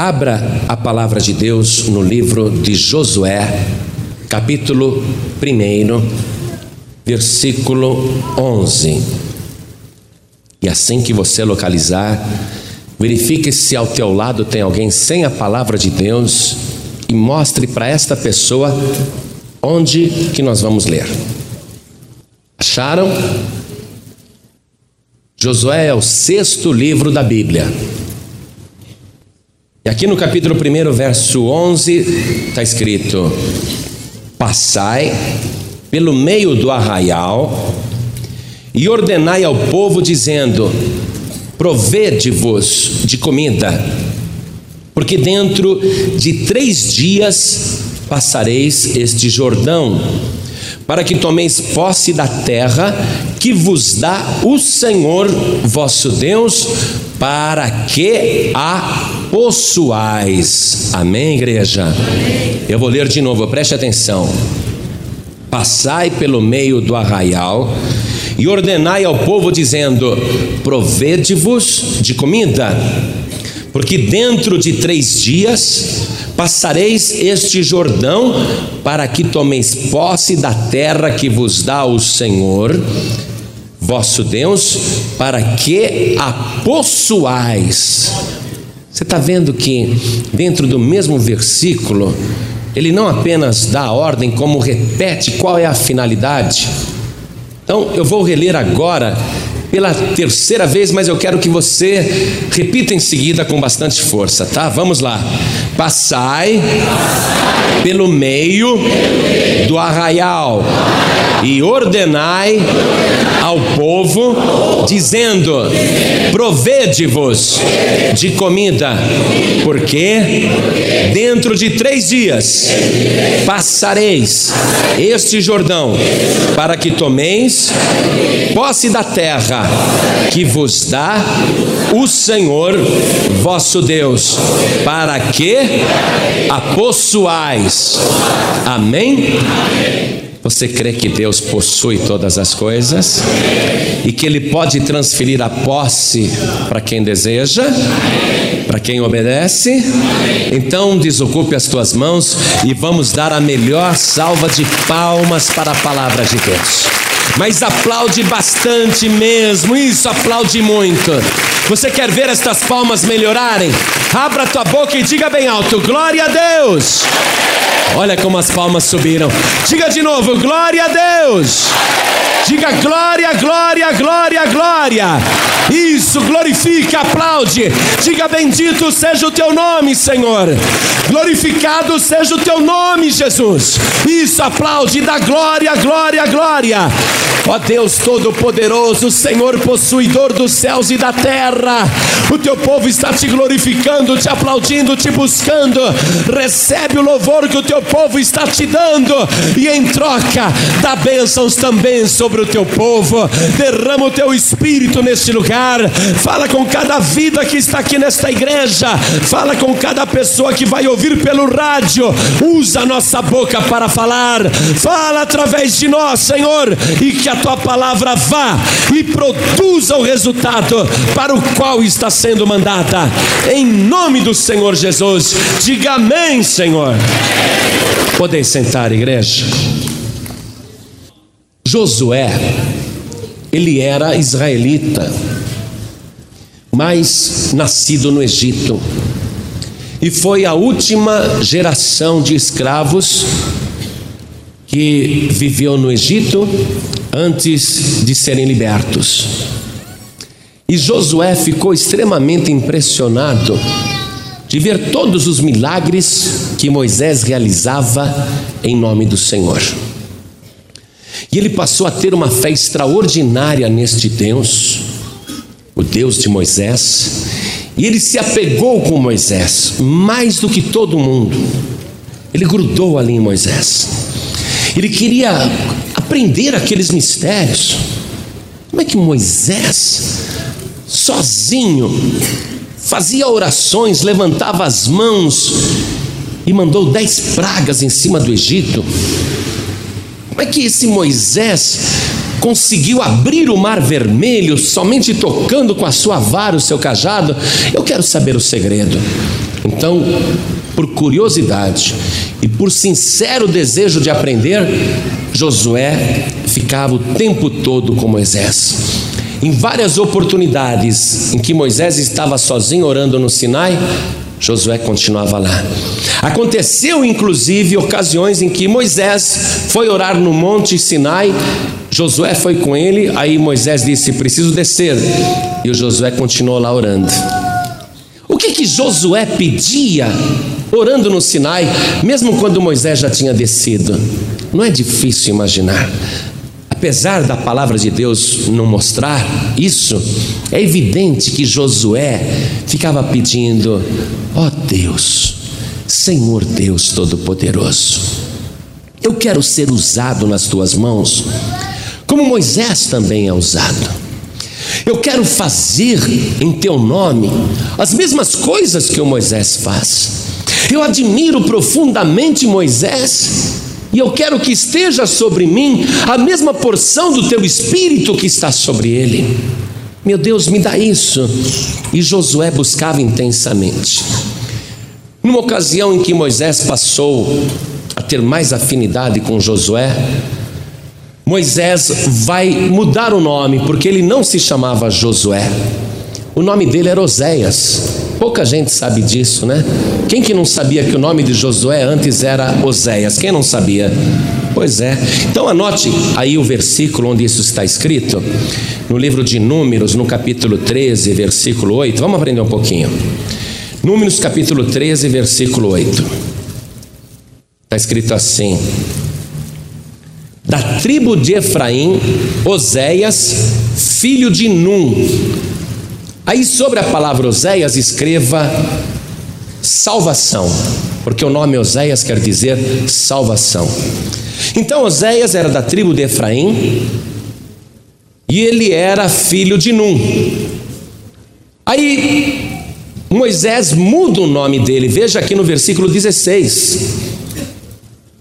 Abra a palavra de Deus no livro de Josué, capítulo 1, versículo 11. E assim que você localizar, verifique se ao teu lado tem alguém sem a palavra de Deus e mostre para esta pessoa onde que nós vamos ler. Acharam? Josué é o sexto livro da Bíblia. Aqui no capítulo 1, verso 11, está escrito: Passai pelo meio do arraial e ordenai ao povo, dizendo: Provede-vos de comida, porque dentro de três dias passareis este Jordão, para que tomeis posse da terra que vos dá o Senhor vosso Deus, para que a possuais. Amém, igreja? Eu vou ler de novo, preste atenção. Passai pelo meio do arraial e ordenai ao povo, dizendo: Provede-vos de comida, porque dentro de três dias passareis este Jordão, para que tomeis posse da terra que vos dá o Senhor vosso Deus, para que a possuais. Você está vendo que dentro do mesmo versículo, ele não apenas dá a ordem, como repete qual é a finalidade. Então, eu vou reler agora pela terceira vez, mas eu quero que você repita em seguida com bastante força, tá? Vamos lá. Passai pelo meio do arraial e ordenai ao povo, dizendo: Provede-vos de comida, porque dentro de três dias passareis este Jordão, para que tomeis posse da terra que vos dá o Senhor vosso Deus, para que a possuais. Amém? Você crê que Deus possui todas as coisas e que Ele pode transferir a posse para quem deseja, para quem obedece? Então desocupe as tuas mãos e vamos dar a melhor salva de palmas para a palavra de Deus. Mas aplaude bastante mesmo, isso aplaude muito. Você quer ver estas palmas melhorarem? Abra tua boca e diga bem alto: Glória a Deus! Olha como as palmas subiram. Diga de novo: glória a Deus. Diga glória, glória, glória, glória. Isso, glorifique, aplaude. Diga bendito seja o teu nome, Senhor. Glorificado seja o teu nome, Jesus. Isso, aplaude, dá glória, glória, glória. Ó Deus Todo-Poderoso, Senhor possuidor dos céus e da terra, o teu povo está te glorificando, te aplaudindo, te buscando. Recebe o louvor que o teu povo está te dando, e em troca, dá bênçãos também sobre o teu povo. Derrama o teu espírito neste lugar. Fala com cada vida que está aqui nesta igreja. Fala com cada pessoa que vai ouvir pelo rádio. Usa a nossa boca para falar. Fala através de nós, Senhor, e que a tua palavra vá e produza o resultado para o qual está sendo mandada. Em nome do Senhor Jesus, diga amém, Senhor. Podem sentar, igreja. Josué, ele era israelita, mas nascido no Egito, e foi a última geração de escravos que viveu no Egito antes de serem libertos. E Josué ficou extremamente impressionado de ver todos os milagres que Moisés realizava em nome do Senhor. E ele passou a ter uma fé extraordinária neste Deus, o Deus de Moisés, e ele se apegou com Moisés, mais do que todo mundo. Ele grudou ali em Moisés. Ele queria aprender aqueles mistérios. Como é que Moisés, sozinho, fazia orações, levantava as mãos e mandou dez pragas em cima do Egito? Como é que esse Moisés conseguiu abrir o mar vermelho somente tocando com a sua vara o seu cajado? Eu quero saber o segredo. Então, por curiosidade e por sincero desejo de aprender, Josué ficava o tempo todo com Moisés. Em várias oportunidades em que Moisés estava sozinho orando no Sinai, Josué continuava lá. Aconteceu inclusive ocasiões em que Moisés foi orar no Monte Sinai, Josué foi com ele, aí Moisés disse: Preciso descer. E o Josué continuou lá orando. O que que Josué pedia orando no Sinai, mesmo quando Moisés já tinha descido? Não é difícil imaginar. Apesar da palavra de Deus não mostrar isso, é evidente que Josué ficava pedindo: ó oh Deus, Senhor Deus Todo-Poderoso, eu quero ser usado nas tuas mãos, como Moisés também é usado. Eu quero fazer em teu nome as mesmas coisas que o Moisés faz. Eu admiro profundamente Moisés e eu quero que esteja sobre mim a mesma porção do teu espírito que está sobre ele. Meu Deus, me dá isso. E Josué buscava intensamente. Numa ocasião em que Moisés passou a ter mais afinidade com Josué, Moisés vai mudar o nome, porque ele não se chamava Josué. O nome dele era Oséias. Pouca gente sabe disso, né? Quem que não sabia que o nome de Josué antes era Oséias? Quem não sabia? Pois é. Então anote aí o versículo onde isso está escrito. No livro de Números, no capítulo 13, versículo 8. Vamos aprender um pouquinho. Números capítulo 13, versículo 8. Está escrito assim: Da tribo de Efraim, Oséias, filho de Num, Aí sobre a palavra Oséias escreva salvação, porque o nome Oséias quer dizer salvação. Então Oséias era da tribo de Efraim e ele era filho de Num. Aí Moisés muda o nome dele, veja aqui no versículo 16.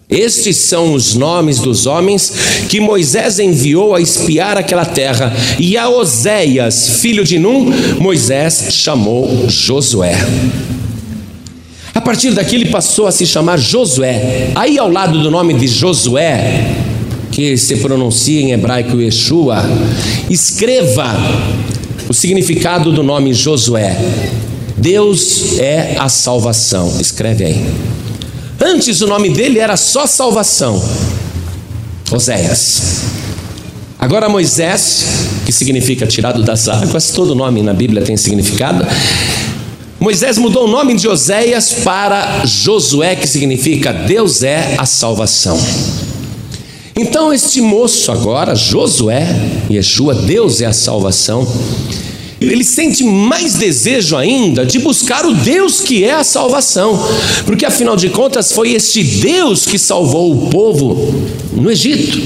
Estes são os nomes dos homens que Moisés enviou a espiar aquela terra, e a Oséias, filho de Num, Moisés chamou Josué. A partir daqui ele passou a se chamar Josué. Aí ao lado do nome de Josué, que se pronuncia em hebraico Yeshua, escreva o significado do nome Josué. Deus é a salvação. Escreve aí. Antes o nome dele era só salvação. Oséias. Agora Moisés, que significa tirado das águas, todo nome na Bíblia tem significado. Moisés mudou o nome de Oséias para Josué, que significa Deus é a salvação. Então este moço agora, Josué, Yeshua, Deus é a salvação, ele sente mais desejo ainda de buscar o Deus que é a salvação, porque afinal de contas foi este Deus que salvou o povo no Egito,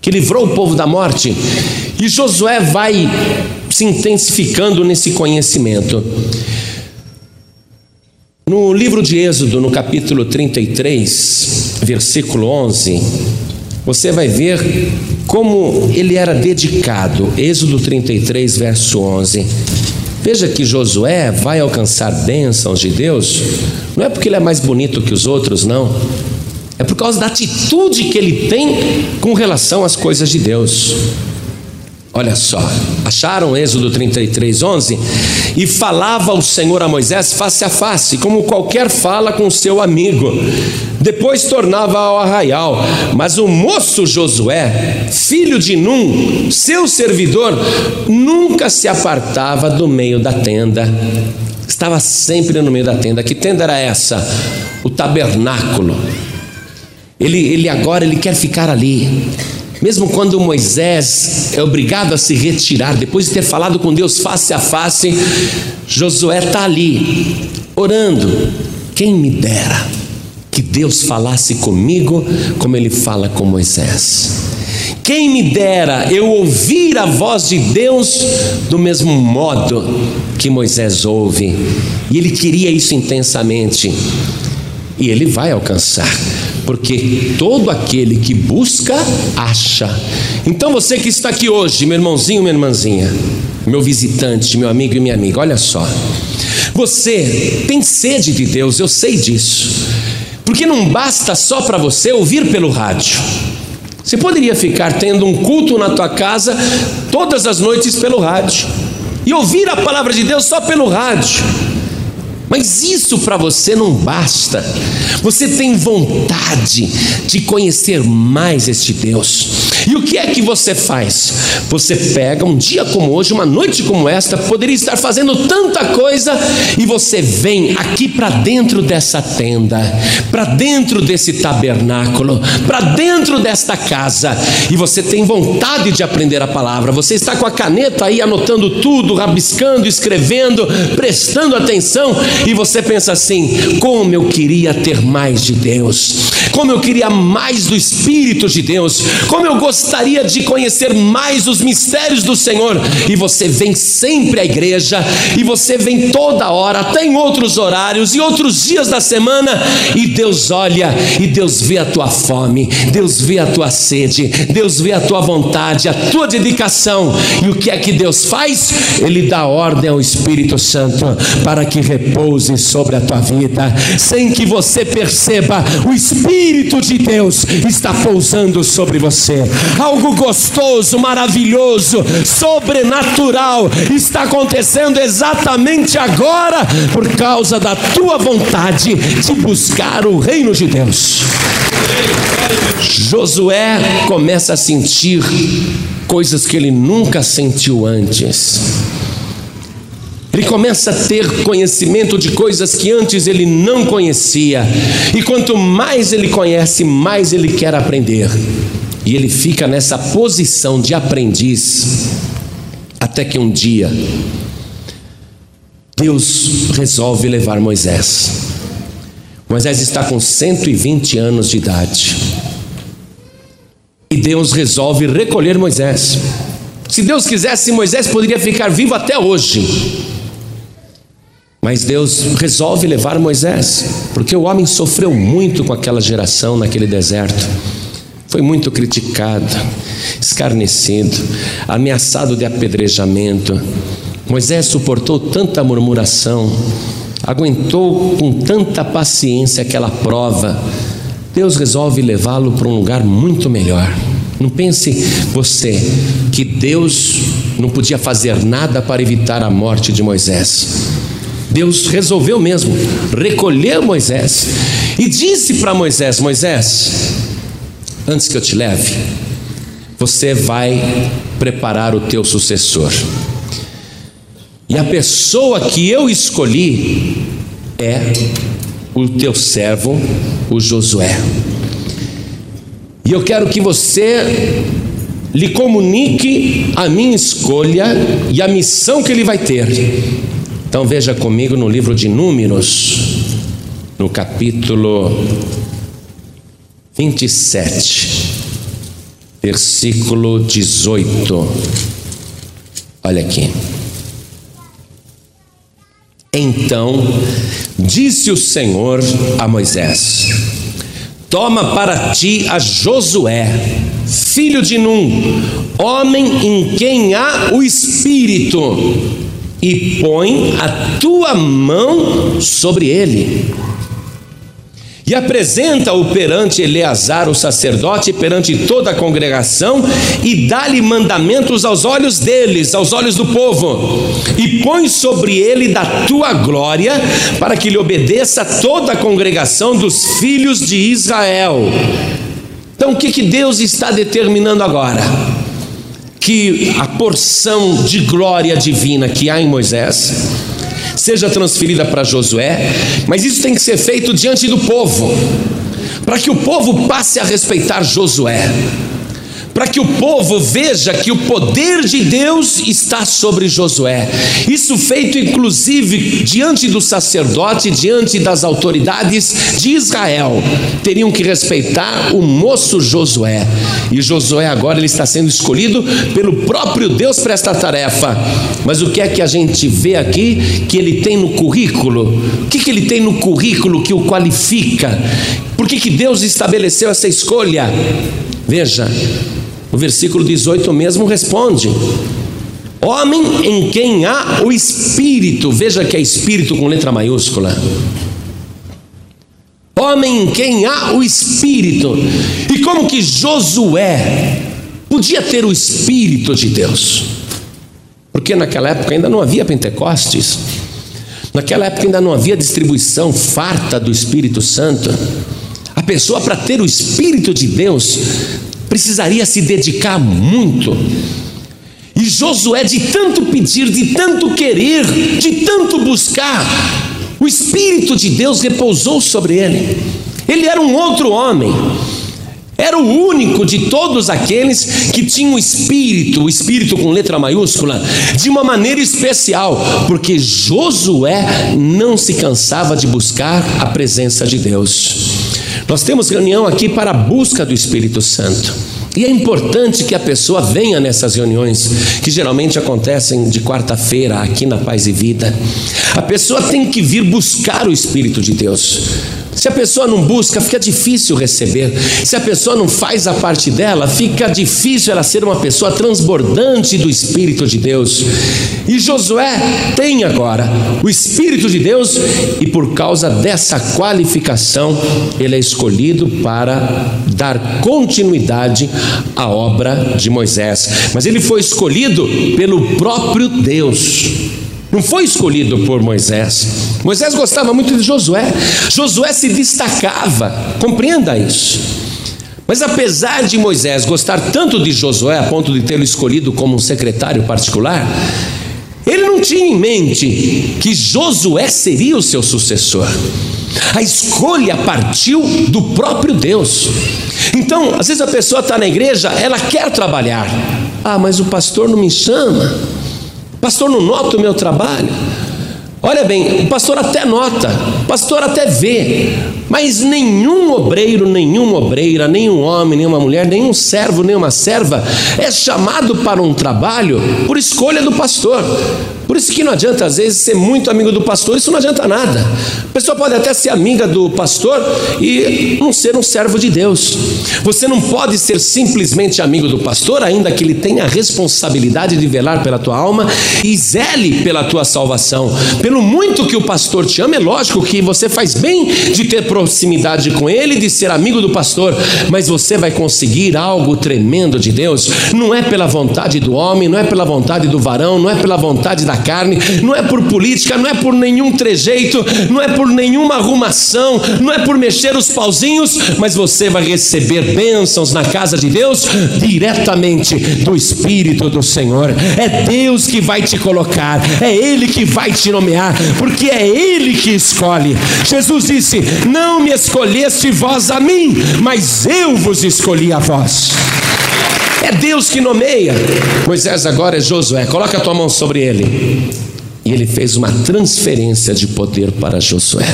que livrou o povo da morte. E Josué vai se intensificando nesse conhecimento. No livro de Êxodo, no capítulo 33, versículo 11, você vai ver como ele era dedicado. Êxodo 33, verso 11. Veja que Josué vai alcançar bênçãos de Deus, não é porque ele é mais bonito que os outros, não. É por causa da atitude que ele tem com relação às coisas de Deus. Olha só, acharam Êxodo 33, 11? E falava o Senhor a Moisés face a face, como qualquer fala com seu amigo. Depois tornava ao arraial. Mas o moço Josué, filho de Num, seu servidor, nunca se apartava do meio da tenda. Estava sempre no meio da tenda. Que tenda era essa? O tabernáculo. Ele, ele agora ele quer ficar ali. Mesmo quando Moisés é obrigado a se retirar, depois de ter falado com Deus face a face, Josué está ali, orando. Quem me dera que Deus falasse comigo como ele fala com Moisés. Quem me dera eu ouvir a voz de Deus do mesmo modo que Moisés ouve. E ele queria isso intensamente. E ele vai alcançar porque todo aquele que busca, acha. Então você que está aqui hoje, meu irmãozinho, minha irmãzinha, meu visitante, meu amigo e minha amiga, olha só. Você tem sede de Deus, eu sei disso. Porque não basta só para você ouvir pelo rádio. Você poderia ficar tendo um culto na tua casa todas as noites pelo rádio e ouvir a palavra de Deus só pelo rádio. Mas isso para você não basta. Você tem vontade de conhecer mais este Deus. E o que é que você faz? Você pega um dia como hoje, uma noite como esta, poderia estar fazendo tanta coisa e você vem aqui para dentro dessa tenda, para dentro desse tabernáculo, para dentro desta casa e você tem vontade de aprender a palavra. Você está com a caneta aí anotando tudo, rabiscando, escrevendo, prestando atenção e você pensa assim: como eu queria ter mais de Deus, como eu queria mais do Espírito de Deus, como eu gostaria de conhecer mais os mistérios do Senhor. E você vem sempre à igreja, e você vem toda hora, até em outros horários e outros dias da semana, e Deus olha e Deus vê a tua fome, Deus vê a tua sede, Deus vê a tua vontade, a tua dedicação. E o que é que Deus faz? Ele dá ordem ao Espírito Santo para que repouse sobre a tua vida, sem que você perceba, o Espírito de Deus está pousando sobre você. Algo gostoso, maravilhoso, sobrenatural está acontecendo exatamente agora por causa da tua vontade de buscar o reino de Deus. Josué começa a sentir coisas que ele nunca sentiu antes. Ele começa a ter conhecimento de coisas que antes ele não conhecia. E quanto mais ele conhece, mais ele quer aprender. E ele fica nessa posição de aprendiz, até que um dia Deus resolve levar Moisés. Moisés está com 120 anos de idade. E Deus resolve recolher Moisés. Se Deus quisesse, Moisés poderia ficar vivo até hoje. Mas Deus resolve levar Moisés, porque o homem sofreu muito com aquela geração naquele deserto. Foi muito criticado, escarnecido, ameaçado de apedrejamento. Moisés suportou tanta murmuração, aguentou com tanta paciência aquela prova. Deus resolve levá-lo para um lugar muito melhor. Não pense você que Deus não podia fazer nada para evitar a morte de Moisés. Deus resolveu mesmo recolher Moisés e disse para Moisés: Moisés, antes que eu te leve, você vai preparar o teu sucessor. E a pessoa que eu escolhi é o teu servo, o Josué. E eu quero que você lhe comunique a minha escolha e a missão que ele vai ter. Então veja comigo no livro de Números, no capítulo 27, versículo 18. Olha aqui. Então disse o Senhor a Moisés: Toma para ti a Josué, filho de Num, homem em quem há o Espírito, e põe a tua mão sobre ele e apresenta-o perante Eleazar, o sacerdote, perante toda a congregação, e dá-lhe mandamentos aos olhos deles, aos olhos do povo, e põe sobre ele da tua glória, para que lhe obedeça toda a congregação dos filhos de Israel. Então, o que, que Deus está determinando agora? Que a porção de glória divina que há em Moisés, seja transferida para Josué, mas isso tem que ser feito diante do povo, para que o povo passe a respeitar Josué para que o povo veja que o poder de Deus está sobre Josué. Isso feito inclusive diante do sacerdote, diante das autoridades de Israel. Teriam que respeitar o moço Josué. E Josué agora ele está sendo escolhido pelo próprio Deus para esta tarefa. Mas o que é que a gente vê aqui que ele tem no currículo? O que, que ele tem no currículo que o qualifica? Por que, que Deus estabeleceu essa escolha? Veja, o versículo 18 mesmo responde: Homem em quem há o espírito, veja que é espírito com letra maiúscula. Homem em quem há o espírito. E como que Josué podia ter o espírito de Deus? Porque naquela época ainda não havia Pentecostes. Naquela época ainda não havia distribuição farta do Espírito Santo. A pessoa, para ter o Espírito de Deus, precisaria se dedicar muito. E Josué, de tanto pedir, de tanto querer, de tanto buscar, o Espírito de Deus repousou sobre ele. Ele era um outro homem. Era o único de todos aqueles que tinham o espírito, o espírito com letra maiúscula, de uma maneira especial, porque Josué não se cansava de buscar a presença de Deus. Nós temos reunião aqui para a busca do Espírito Santo. E é importante que a pessoa venha nessas reuniões, que geralmente acontecem de quarta-feira aqui na Paz e Vida. A pessoa tem que vir buscar o Espírito de Deus. Se a pessoa não busca, fica difícil receber. Se a pessoa não faz a parte dela, fica difícil ela ser uma pessoa transbordante do Espírito de Deus. E Josué tem agora o Espírito de Deus, e por causa dessa qualificação, ele é escolhido para dar continuidade à obra de Moisés. Mas ele foi escolhido pelo próprio Deus. Não foi escolhido por Moisés. Moisés gostava muito de Josué. Josué se destacava. Compreenda isso. Mas apesar de Moisés gostar tanto de Josué a ponto de tê-lo escolhido como um secretário particular, ele não tinha em mente que Josué seria o seu sucessor. A escolha partiu do próprio Deus. Então, às vezes a pessoa está na igreja, ela quer trabalhar. Ah, mas o pastor não me chama. Pastor, não nota o meu trabalho? Olha bem, o pastor até nota, o pastor até vê, mas nenhum obreiro, nenhuma obreira, nenhum homem, nenhuma mulher, nenhum servo, nenhuma serva é chamado para um trabalho por escolha do pastor. Por isso que não adianta, às vezes, ser muito amigo do pastor, isso não adianta nada. A pessoa pode até ser amiga do pastor e não ser um servo de Deus. Você não pode ser simplesmente amigo do pastor, ainda que ele tenha a responsabilidade de velar pela tua alma e zele pela tua salvação. Pelo muito que o pastor te ama, é lógico que você faz bem de ter proximidade com ele, de ser amigo do pastor, mas você vai conseguir algo tremendo de Deus. Não é pela vontade do homem, não é pela vontade do varão, não é pela vontade da carne, não é por política, não é por nenhum trejeito, não é por nenhuma arrumação, não é por mexer os pauzinhos, mas você vai receber bênçãos na casa de Deus diretamente do Espírito do Senhor. É Deus que vai te colocar, é Ele que vai te nomear, porque é Ele que escolhe. Jesus disse: Não me escolheste vós a mim, mas eu vos escolhi a vós. É Deus que nomeia. Moisés agora é Josué. Coloca a tua mão sobre ele. E ele fez uma transferência de poder para Josué.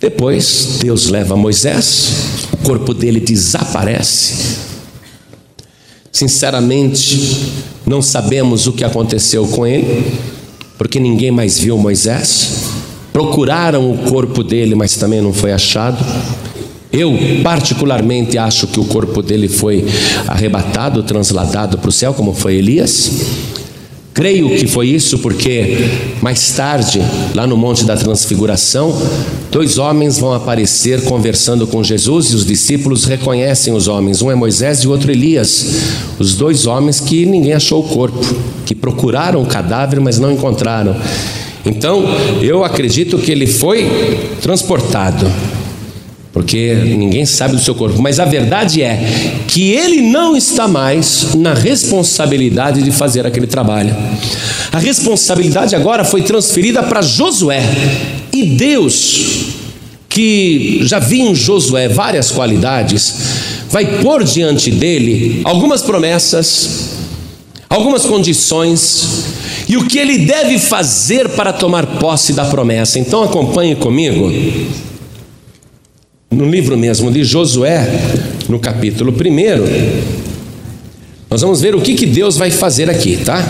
Depois, Deus leva Moisés, o corpo dele desaparece. Sinceramente, não sabemos o que aconteceu com ele, porque ninguém mais viu Moisés. Procuraram o corpo dele, mas também não foi achado. Eu, particularmente, acho que o corpo dele foi arrebatado, transladado para o céu, como foi Elias. Creio que foi isso porque mais tarde, lá no Monte da Transfiguração, dois homens vão aparecer conversando com Jesus e os discípulos reconhecem os homens. Um é Moisés e o outro Elias. Os dois homens que ninguém achou o corpo, que procuraram o cadáver, mas não encontraram. Então, eu acredito que ele foi transportado porque ninguém sabe do seu corpo, mas a verdade é que ele não está mais na responsabilidade de fazer aquele trabalho. A responsabilidade agora foi transferida para Josué. E Deus, que já viu em Josué várias qualidades, vai pôr diante dele algumas promessas, algumas condições e o que ele deve fazer para tomar posse da promessa. Então acompanhe comigo no livro mesmo de Josué, no capítulo 1, nós vamos ver o que, que Deus vai fazer aqui, tá?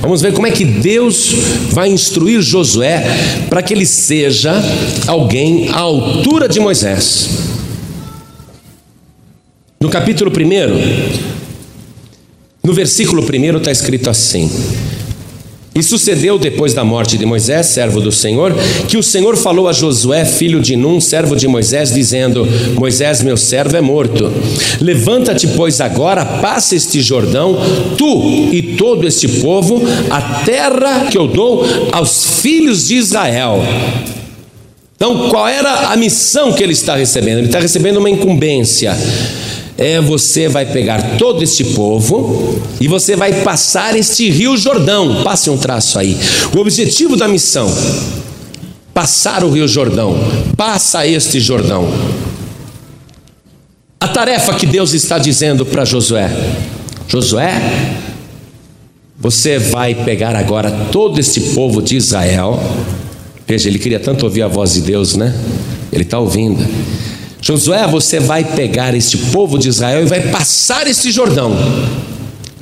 Vamos ver como é que Deus vai instruir Josué para que ele seja alguém à altura de Moisés. No capítulo 1, no versículo 1 está escrito assim: E sucedeu depois da morte de Moisés, servo do Senhor, que o Senhor falou a Josué, filho de Num, servo de Moisés, dizendo: Moisés, meu servo, é morto. Levanta-te, pois, agora, passa este Jordão, tu e todo este povo, a terra que eu dou aos filhos de Israel. Então, qual era a missão que ele está recebendo? Ele está recebendo uma incumbência é você vai pegar todo este povo e você vai passar este rio Jordão. Passe um traço aí. O objetivo da missão: passar o rio Jordão. Passa este Jordão. A tarefa que Deus está dizendo para Josué: Josué, você vai pegar agora todo este povo de Israel. Veja, ele queria tanto ouvir a voz de Deus, né? Ele está ouvindo. Josué, você vai pegar este povo de Israel e vai passar este Jordão,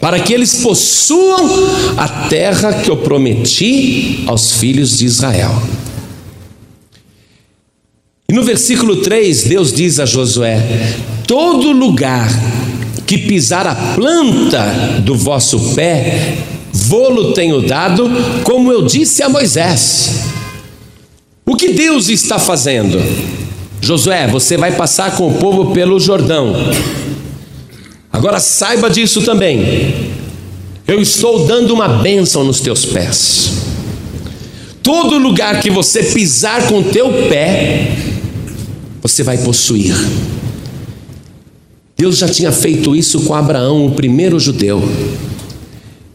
para que eles possuam a terra que eu prometi aos filhos de Israel. E no versículo 3, Deus diz a Josué: Todo lugar que pisar a planta do vosso pé, vou-lo tenho dado, como eu disse a Moisés. O que Deus está fazendo? Josué, você vai passar com o povo pelo Jordão. Agora saiba disso também. Eu estou dando uma bênção nos teus pés. Todo lugar que você pisar com o teu pé, você vai possuir. Deus já tinha feito isso com Abraão, o primeiro judeu.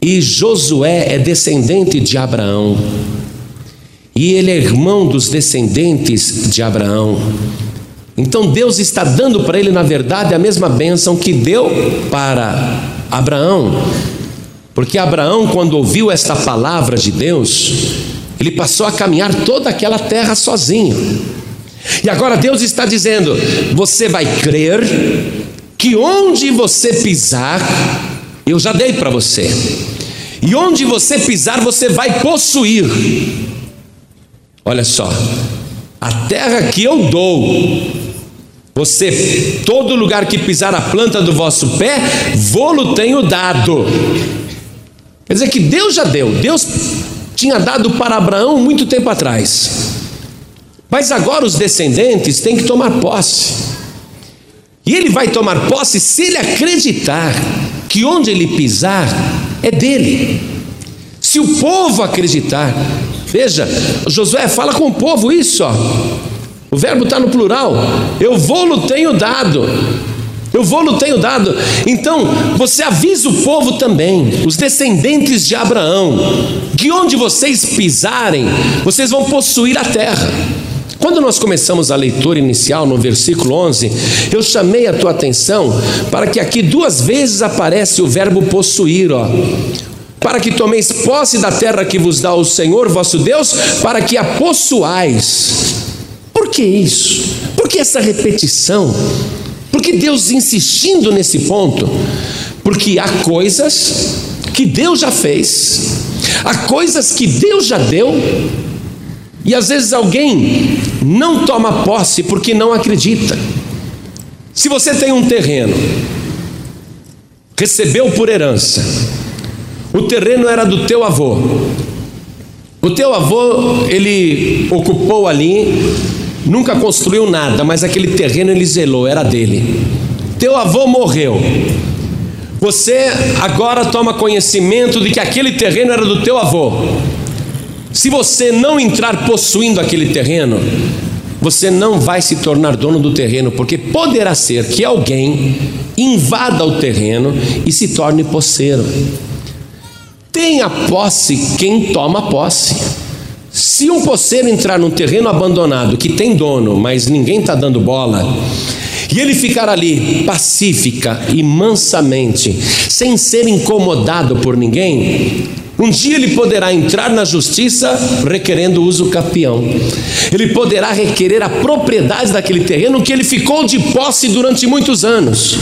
E Josué é descendente de Abraão. E ele é irmão dos descendentes de Abraão. Então Deus está dando para ele, na verdade, a mesma bênção que deu para Abraão. Porque Abraão, quando ouviu esta palavra de Deus, ele passou a caminhar toda aquela terra sozinho. E agora Deus está dizendo: você vai crer que onde você pisar, eu já dei para você. E onde você pisar, você vai possuir. Olha só, a terra que eu dou, você, todo lugar que pisar a planta do vosso pé, vou-lo tenho dado. Quer dizer que Deus já deu, Deus tinha dado para Abraão muito tempo atrás. Mas agora os descendentes têm que tomar posse. E ele vai tomar posse se ele acreditar que onde ele pisar é dele. Se o povo acreditar Veja, Josué fala com o povo isso, ó. O verbo está no plural. Eu vou-lo tenho dado. Eu vou-lo tenho dado. Então, você avisa o povo também, os descendentes de Abraão, que onde vocês pisarem, vocês vão possuir a terra. Quando nós começamos a leitura inicial no versículo 11, eu chamei a tua atenção para que aqui duas vezes aparece o verbo possuir, ó para que tomeis posse da terra que vos dá o Senhor vosso Deus, para que a possuais. Por que isso? Por que essa repetição? Por que Deus insistindo nesse ponto? Porque há coisas que Deus já fez, há coisas que Deus já deu, e às vezes alguém não toma posse porque não acredita. Se você tem um terreno, recebeu por herança, o terreno era do teu avô. O teu avô, ele ocupou ali, nunca construiu nada, mas aquele terreno ele zelou, era dele. Teu avô morreu. Você agora toma conhecimento de que aquele terreno era do teu avô. Se você não entrar possuindo aquele terreno, você não vai se tornar dono do terreno, porque poderá ser que alguém invada o terreno e se torne posseiro. Tenha posse quem toma posse. Se um poceiro entrar num terreno abandonado que tem dono, mas ninguém está dando bola, e ele ficar ali pacífica e mansamente, sem ser incomodado por ninguém, um dia ele poderá entrar na justiça requerendo uso capião. Ele poderá requerer a propriedade daquele terreno que ele ficou de posse durante muitos anos.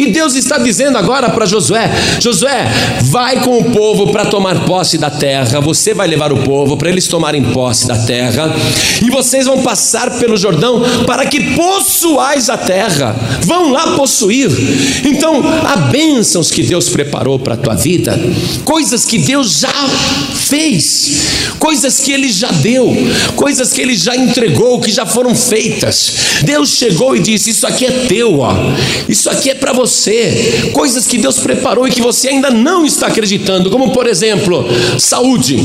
E Deus está dizendo agora para Josué: Josué, vai com o povo para tomar posse da terra. Você vai levar o povo para eles tomarem posse da terra. E vocês vão passar pelo Jordão para que possuais a terra. Vão lá possuir. Então, há bênçãos que Deus preparou para a tua vida, coisas que Deus já fez, coisas que Ele já deu, coisas que Ele já entregou, que já foram feitas. Deus chegou e disse: Isso aqui é teu, ó. Isso aqui é para você. Coisas que Deus preparou e que você ainda não está acreditando, como por exemplo, saúde.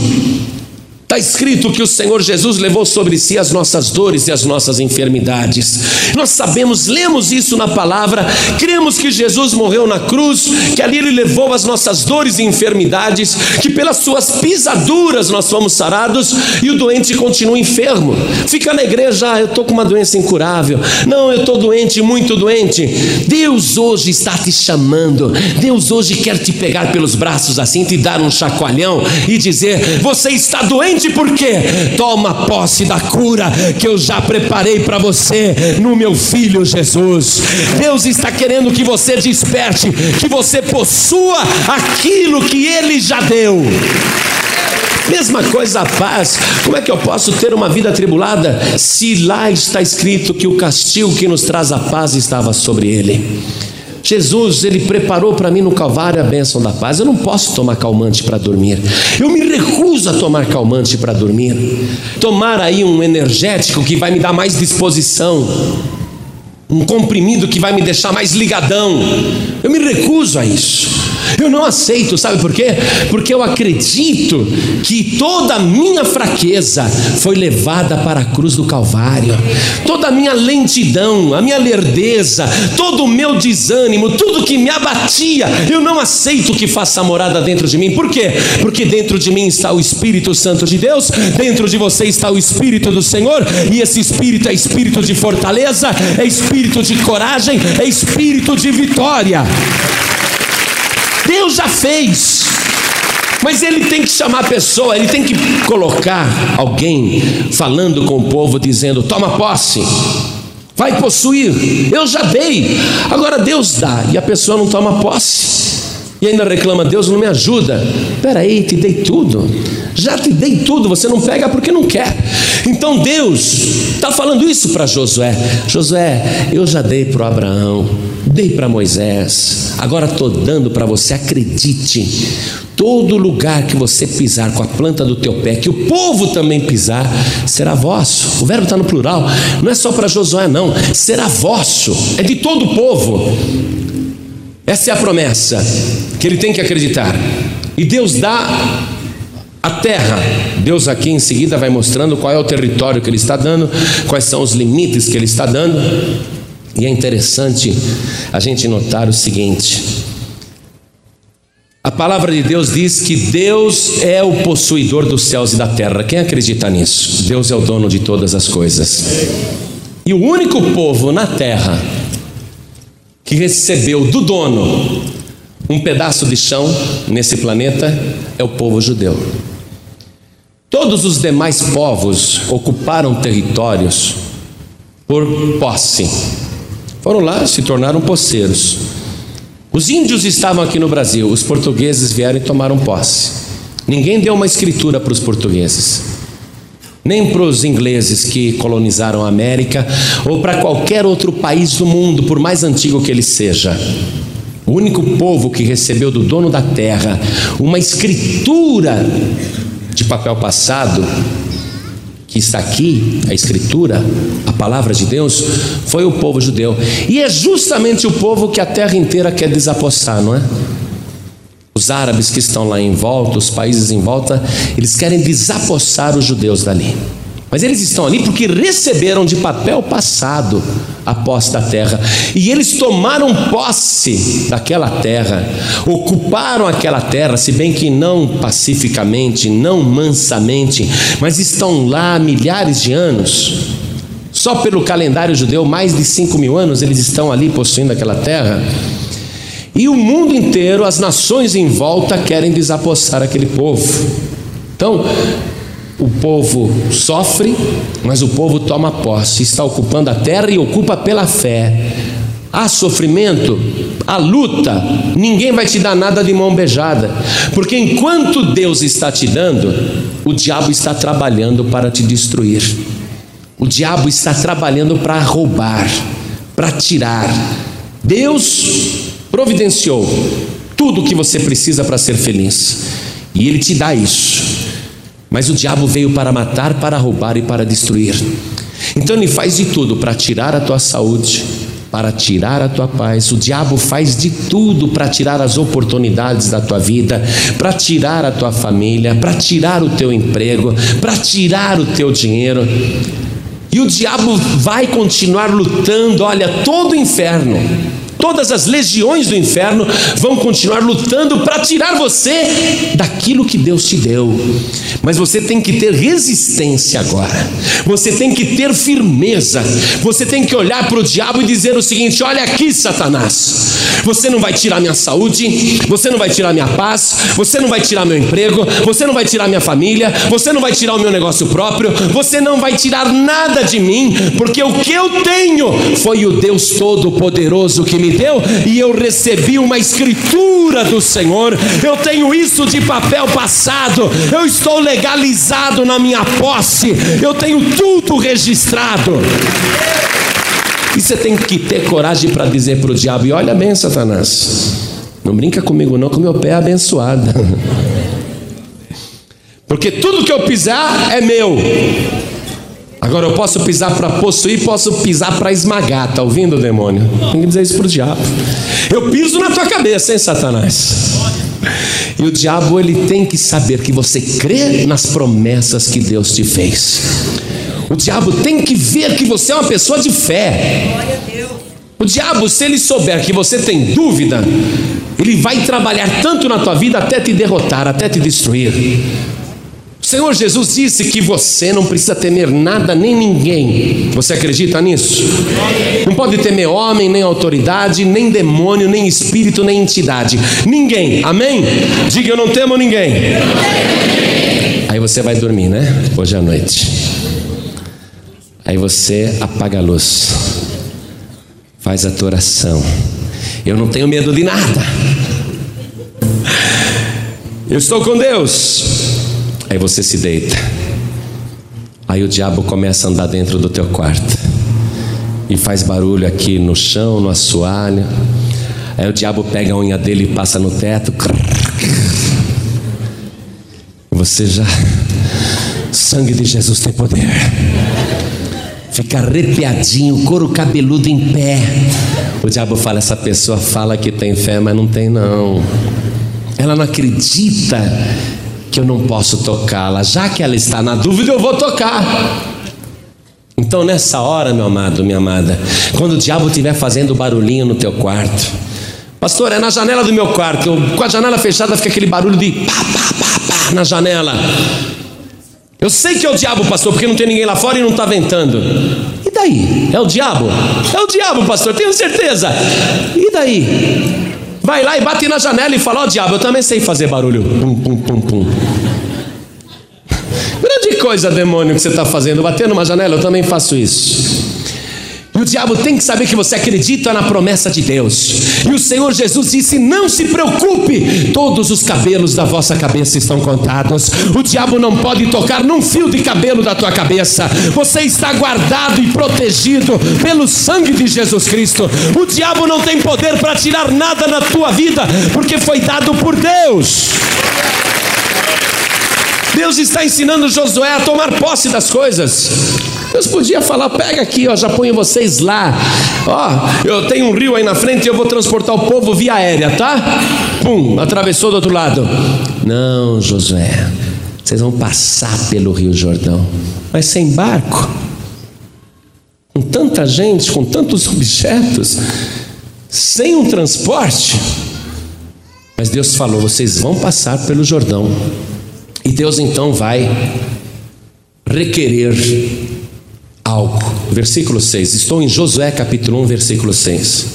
Está escrito que o Senhor Jesus levou sobre si as nossas dores e as nossas enfermidades. Nós sabemos, lemos isso na palavra, cremos que Jesus morreu na cruz, que ali ele levou as nossas dores e enfermidades, que pelas suas pisaduras nós fomos sarados e o doente continua enfermo. Fica na igreja, ah, eu estou com uma doença incurável. Não, eu estou doente, muito doente. Deus hoje está te chamando. Deus hoje quer te pegar pelos braços assim, te dar um chacoalhão e dizer: Você está doente por quê? Toma posse da cura que eu já preparei para você no meu filho Jesus. Deus está querendo que você desperte, que você possua aquilo que ele já deu. Mesma coisa a paz. Como é que eu posso ter uma vida atribulada se lá está escrito que o castigo que nos traz a paz estava sobre ele? Jesus, ele preparou para mim no Calvário a bênção da paz. Eu não posso tomar calmante para dormir. Eu me recuso a tomar calmante para dormir. Tomar aí um energético que vai me dar mais disposição. Um comprimido que vai me deixar mais ligadão. Eu me recuso a isso. Eu não aceito, sabe por quê? Porque eu acredito que toda a minha fraqueza foi levada para a cruz do Calvário, toda a minha lentidão, a minha lerdeza, todo o meu desânimo, tudo que me abatia, eu não aceito que faça morada dentro de mim. Por quê? Porque dentro de mim está o Espírito Santo de Deus, dentro de você está o Espírito do Senhor, e esse Espírito é espírito de fortaleza, é espírito de coragem, é espírito de vitória. Deus já fez. Mas ele tem que chamar a pessoa, ele tem que colocar alguém falando com o povo, dizendo: toma posse, vai possuir, eu já dei, agora Deus dá, e a pessoa não toma posse. E ainda reclama, Deus não me ajuda. Espera aí, te dei tudo. Já te dei tudo, você não pega porque não quer. Então Deus está falando isso para Josué. Josué, eu já dei para Abraão, dei para Moisés, agora estou dando para você, acredite. Todo lugar que você pisar com a planta do teu pé, que o povo também pisar, será vosso. O verbo está no plural, não é só para Josué, não, será vosso, é de todo o povo. Essa é a promessa que ele tem que acreditar. E Deus dá a terra. Deus aqui em seguida vai mostrando qual é o território que ele está dando, quais são os limites que ele está dando. E é interessante a gente notar o seguinte: a palavra de Deus diz que Deus é o possuidor dos céus e da terra. Quem acredita nisso? Deus é o dono de todas as coisas. E o único povo na terra que recebeu do dono um pedaço de chão nesse planeta é o povo judeu. Todos os demais povos ocuparam territórios por posse. Foram lá, se tornaram poceiros. Os índios estavam aqui no Brasil, os portugueses vieram e tomaram posse. Ninguém deu uma escritura para os portugueses nem para os ingleses que colonizaram a América ou para qualquer outro país do mundo, por mais antigo que ele seja. O único povo que recebeu do dono da terra uma escritura de papel passado, que está aqui, a escritura, a palavra de Deus, foi o povo judeu. E é justamente o povo que a terra inteira quer desapossar, não é? Os árabes que estão lá em volta, os países em volta, eles querem desapossar os judeus dali. Mas eles estão ali porque receberam de papel passado a posse da terra. E eles tomaram posse daquela terra, ocuparam aquela terra, se bem que não pacificamente, não mansamente, mas estão lá há milhares de anos. Só pelo calendário judeu, mais de 5 mil anos eles estão ali possuindo aquela terra. E o mundo inteiro, as nações em volta, querem desapossar aquele povo. Então, o povo sofre, mas o povo toma posse, está ocupando a terra e ocupa pela fé. Há sofrimento? a luta, ninguém vai te dar nada de mão beijada, porque enquanto Deus está te dando, o diabo está trabalhando para te destruir. O diabo está trabalhando para roubar, para tirar. Deus providenciou tudo o que você precisa para ser feliz, e Ele te dá isso. Mas o diabo veio para matar, para roubar e para destruir. Então ele faz de tudo para tirar a tua saúde, para tirar a tua paz. O diabo faz de tudo para tirar as oportunidades da tua vida, para tirar a tua família, para tirar o teu emprego, para tirar o teu dinheiro. E o diabo vai continuar lutando, olha, todo o inferno Todas as legiões do inferno vão continuar lutando para tirar você daquilo que Deus te deu. Mas você tem que ter resistência agora. Você tem que ter firmeza. Você tem que olhar para o diabo e dizer o seguinte: Olha aqui, Satanás. Você não vai tirar minha saúde, você não vai tirar minha paz, você não vai tirar meu emprego, você não vai tirar minha família, você não vai tirar o meu negócio próprio, você não vai tirar nada de mim, porque o que eu tenho foi o Deus Todo-Poderoso que me deu e eu recebi uma escritura do Senhor. Eu tenho isso de papel passado. Eu estou legalizado na minha posse. Eu tenho tudo registrado. E você tem que ter coragem para dizer para o diabo: e olha bem, Satanás, não brinca comigo, não, que o meu pé é abençoado. Porque tudo que eu pisar é meu. Agora eu posso pisar para possuir, posso pisar para esmagar. Tá ouvindo, demônio? Tem que dizer isso para o diabo. Eu piso na tua cabeça, hein, Satanás? E o diabo ele tem que saber que você crê nas promessas que Deus te fez. O diabo tem que ver que você é uma pessoa de fé. O diabo, se ele souber que você tem dúvida, ele vai trabalhar tanto na tua vida até te derrotar, até te destruir. O Senhor Jesus disse que você não precisa temer nada nem ninguém. Você acredita nisso? Não pode temer homem, nem autoridade, nem demônio, nem espírito, nem entidade. Ninguém. Amém? Diga eu não temo ninguém. Aí você vai dormir, né? Hoje à noite. Aí você apaga a luz. Faz a tua oração. Eu não tenho medo de nada. Eu estou com Deus. Aí você se deita. Aí o diabo começa a andar dentro do teu quarto. E faz barulho aqui no chão, no assoalho. Aí o diabo pega a unha dele e passa no teto. Você já. Sangue de Jesus tem poder. Fica arrepiadinho, couro cabeludo em pé. O diabo fala: essa pessoa fala que tem fé, mas não tem, não. Ela não acredita que eu não posso tocá-la. Já que ela está na dúvida, eu vou tocar. Então, nessa hora, meu amado, minha amada, quando o diabo estiver fazendo barulhinho no teu quarto, pastor, é na janela do meu quarto, eu, com a janela fechada fica aquele barulho de pá, pá, pá, pá na janela. Eu sei que é o diabo, pastor, porque não tem ninguém lá fora e não está ventando. E daí? É o diabo? É o diabo, pastor, tenho certeza. E daí? Vai lá e bate na janela e fala: Ó oh, diabo, eu também sei fazer barulho. Pum, pum, pum, pum. Grande coisa, demônio, que você está fazendo. Bater numa janela, eu também faço isso. E o diabo tem que saber que você acredita na promessa de Deus. E o Senhor Jesus disse: Não se preocupe, todos os cabelos da vossa cabeça estão contados. O diabo não pode tocar num fio de cabelo da tua cabeça. Você está guardado e protegido pelo sangue de Jesus Cristo. O diabo não tem poder para tirar nada na tua vida, porque foi dado por Deus. Deus está ensinando Josué a tomar posse das coisas. Deus podia falar: pega aqui, ó, já ponho vocês lá. Ó, eu tenho um rio aí na frente e eu vou transportar o povo via aérea, tá? Pum, atravessou do outro lado. Não, Josué, vocês vão passar pelo Rio Jordão, mas sem barco. Com tanta gente, com tantos objetos, sem um transporte. Mas Deus falou: vocês vão passar pelo Jordão. E Deus então vai requerer algo. Versículo 6. Estou em Josué capítulo 1, versículo 6.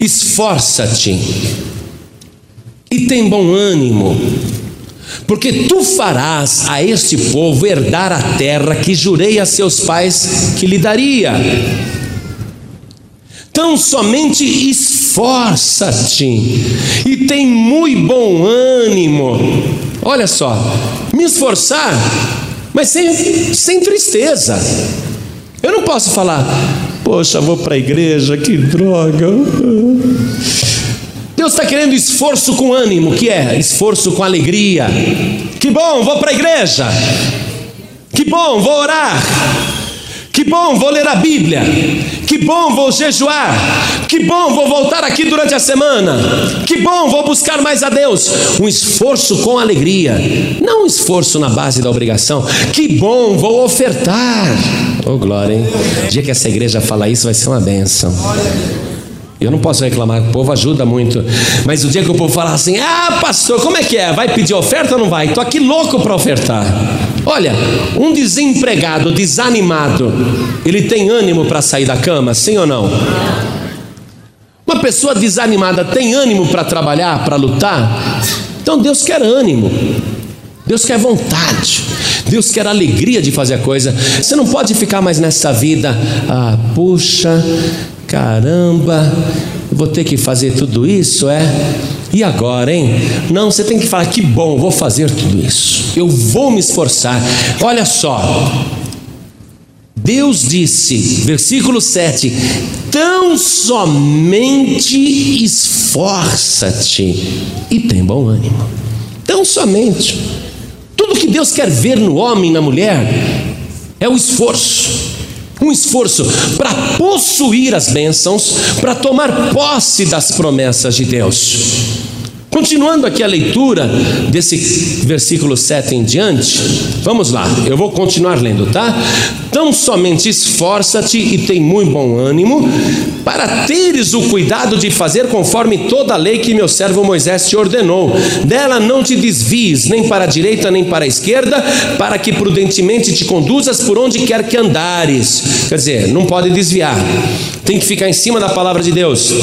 Esforça-te e tem bom ânimo, porque tu farás a este povo herdar a terra que jurei a seus pais que lhe daria. Então somente esforça esforça-te e tem muito bom ânimo. Olha só, me esforçar, mas sem, sem tristeza. Eu não posso falar, poxa, vou para a igreja, que droga. Deus está querendo esforço com ânimo, que é esforço com alegria. Que bom, vou para a igreja. Que bom, vou orar. Que bom, vou ler a Bíblia. Que bom, vou jejuar. Que bom, vou voltar aqui durante a semana. Que bom, vou buscar mais a Deus. Um esforço com alegria, não um esforço na base da obrigação. Que bom, vou ofertar. Oh, glória, hein? O dia que essa igreja falar isso vai ser uma benção. Eu não posso reclamar, o povo ajuda muito. Mas o dia que o povo falar assim: Ah, pastor, como é que é? Vai pedir oferta ou não vai? Estou aqui louco para ofertar. Olha, um desempregado, desanimado, ele tem ânimo para sair da cama, sim ou não? Uma pessoa desanimada tem ânimo para trabalhar, para lutar? Então Deus quer ânimo. Deus quer vontade, Deus quer alegria de fazer a coisa. Você não pode ficar mais nessa vida, ah, puxa, caramba, vou ter que fazer tudo isso, é? E agora, hein? Não, você tem que falar: que bom, vou fazer tudo isso. Eu vou me esforçar. Olha só. Deus disse, versículo 7: Tão somente esforça-te e tem bom ânimo. Tão somente. Tudo que Deus quer ver no homem e na mulher é o esforço um esforço para possuir as bênçãos, para tomar posse das promessas de Deus. Continuando aqui a leitura desse versículo 7 em diante, vamos lá, eu vou continuar lendo, tá? Tão somente esforça-te e tem muito bom ânimo, para teres o cuidado de fazer conforme toda a lei que meu servo Moisés te ordenou. Dela não te desvies, nem para a direita nem para a esquerda, para que prudentemente te conduzas por onde quer que andares. Quer dizer, não pode desviar, tem que ficar em cima da palavra de Deus.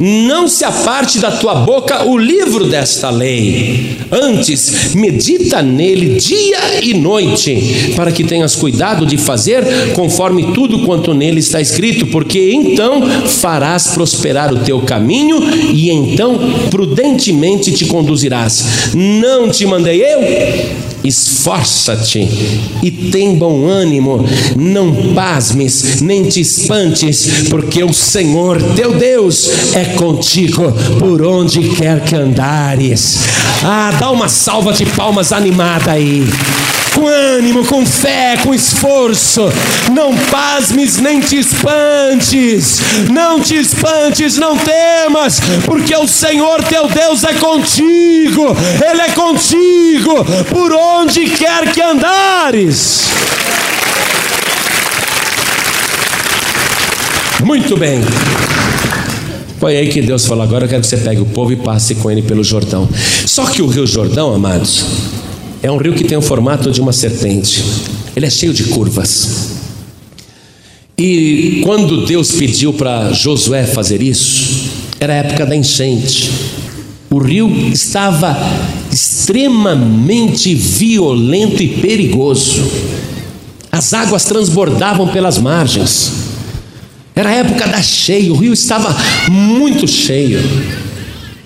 Não se aparte da tua boca o livro desta lei. Antes, medita nele dia e noite, para que tenhas cuidado de fazer conforme tudo quanto nele está escrito, porque então farás prosperar o teu caminho e então prudentemente te conduzirás. Não te mandei eu? Esforça-te e tem bom ânimo, não pasmes, nem te espantes, porque o Senhor teu Deus é contigo por onde quer que andares. Ah, dá uma salva de palmas animada aí com ânimo, com fé, com esforço. Não pasmes nem te espantes, não te espantes, não temas, porque o Senhor teu Deus é contigo, Ele é contigo por onde quer que andares. Muito bem. Foi aí que Deus falou: agora eu quero que você pegue o povo e passe com ele pelo Jordão. Só que o Rio Jordão, amados, é um rio que tem o formato de uma serpente. Ele é cheio de curvas. E quando Deus pediu para Josué fazer isso, era a época da enchente. O rio estava extremamente violento e perigoso. As águas transbordavam pelas margens. Era época da cheia, o rio estava muito cheio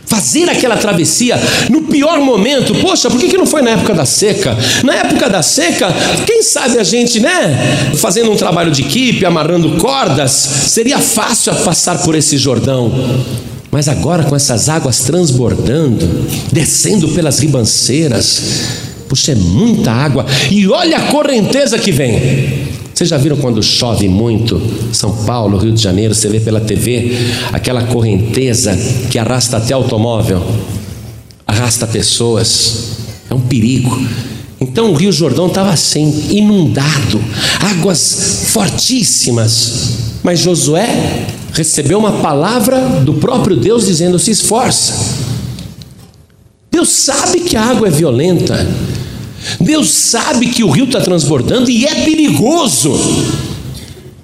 fazer aquela travessia no pior momento. Poxa, por que, que não foi na época da seca? Na época da seca, quem sabe a gente, né, fazendo um trabalho de equipe, amarrando cordas, seria fácil passar por esse Jordão. Mas agora com essas águas transbordando, descendo pelas ribanceiras, puxa, é muita água. E olha a correnteza que vem. Vocês já viram quando chove muito? São Paulo, Rio de Janeiro, você vê pela TV aquela correnteza que arrasta até automóvel, arrasta pessoas. É um perigo. Então o Rio Jordão estava assim, inundado, águas fortíssimas. Mas Josué recebeu uma palavra do próprio Deus dizendo: se esforça. Deus sabe que a água é violenta, Deus sabe que o rio está transbordando e é perigoso.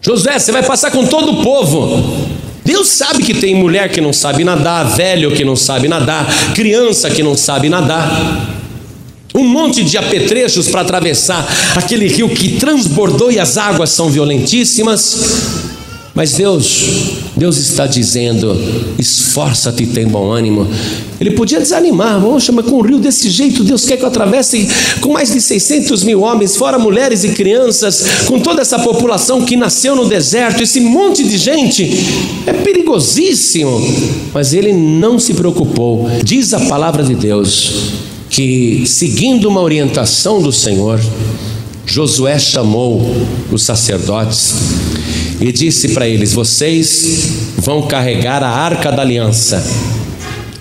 José, você vai passar com todo o povo. Deus sabe que tem mulher que não sabe nadar, velho que não sabe nadar, criança que não sabe nadar. Um monte de apetrechos para atravessar aquele rio que transbordou e as águas são violentíssimas. Mas Deus, Deus está dizendo: esforça-te e tem bom ânimo. Ele podia desanimar, vamos chamar com um rio desse jeito. Deus quer que eu atravesse com mais de 600 mil homens, fora mulheres e crianças, com toda essa população que nasceu no deserto, esse monte de gente. É perigosíssimo. Mas ele não se preocupou. Diz a palavra de Deus que, seguindo uma orientação do Senhor, Josué chamou os sacerdotes e disse para eles: Vocês vão carregar a arca da aliança.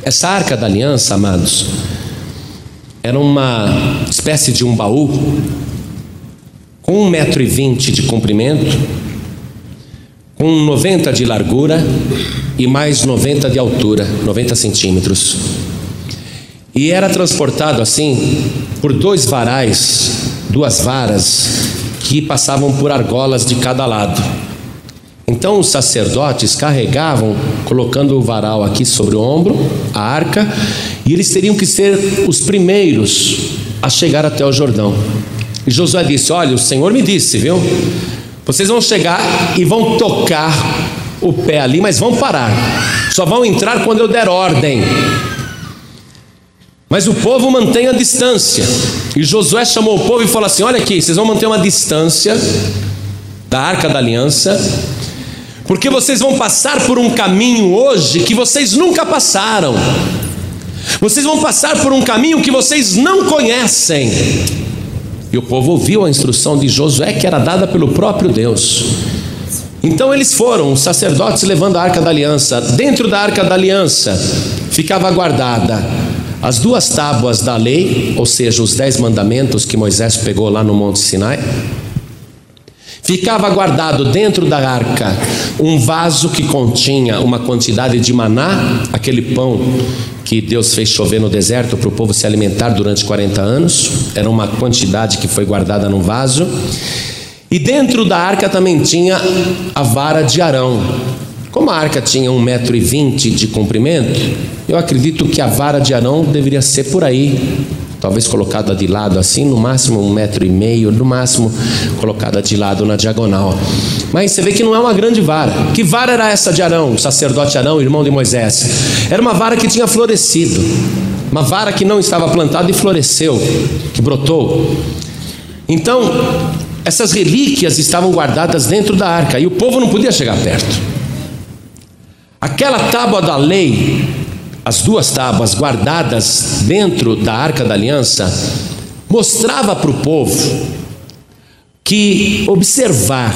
Essa arca da aliança, amados, era uma espécie de um baú com um metro e vinte de comprimento, com 90 de largura e mais 90 de altura, 90 centímetros. E era transportado assim por dois varais, duas varas que passavam por argolas de cada lado. Então os sacerdotes carregavam, colocando o varal aqui sobre o ombro, a arca, e eles teriam que ser os primeiros a chegar até o Jordão. E Josué disse: Olha, o Senhor me disse, viu? Vocês vão chegar e vão tocar o pé ali, mas vão parar. Só vão entrar quando eu der ordem. Mas o povo mantém a distância. E Josué chamou o povo e falou assim: Olha aqui, vocês vão manter uma distância da arca da aliança porque vocês vão passar por um caminho hoje que vocês nunca passaram. Vocês vão passar por um caminho que vocês não conhecem. E o povo ouviu a instrução de Josué, que era dada pelo próprio Deus. Então eles foram, os sacerdotes levando a arca da aliança. Dentro da arca da aliança ficava guardada as duas tábuas da lei, ou seja, os dez mandamentos que Moisés pegou lá no Monte Sinai Ficava guardado dentro da arca um vaso que continha uma quantidade de maná, aquele pão que Deus fez chover no deserto para o povo se alimentar durante 40 anos, era uma quantidade que foi guardada num vaso. E dentro da arca também tinha a vara de Arão. Como a arca tinha um metro e vinte de comprimento, eu acredito que a vara de Arão deveria ser por aí, talvez colocada de lado assim, no máximo um metro e meio, no máximo colocada de lado na diagonal. Mas você vê que não é uma grande vara. Que vara era essa de Arão, sacerdote Arão, irmão de Moisés? Era uma vara que tinha florescido, uma vara que não estava plantada e floresceu, que brotou. Então, essas relíquias estavam guardadas dentro da arca e o povo não podia chegar perto. Aquela tábua da lei as duas tábuas guardadas dentro da arca da aliança, mostrava para o povo que observar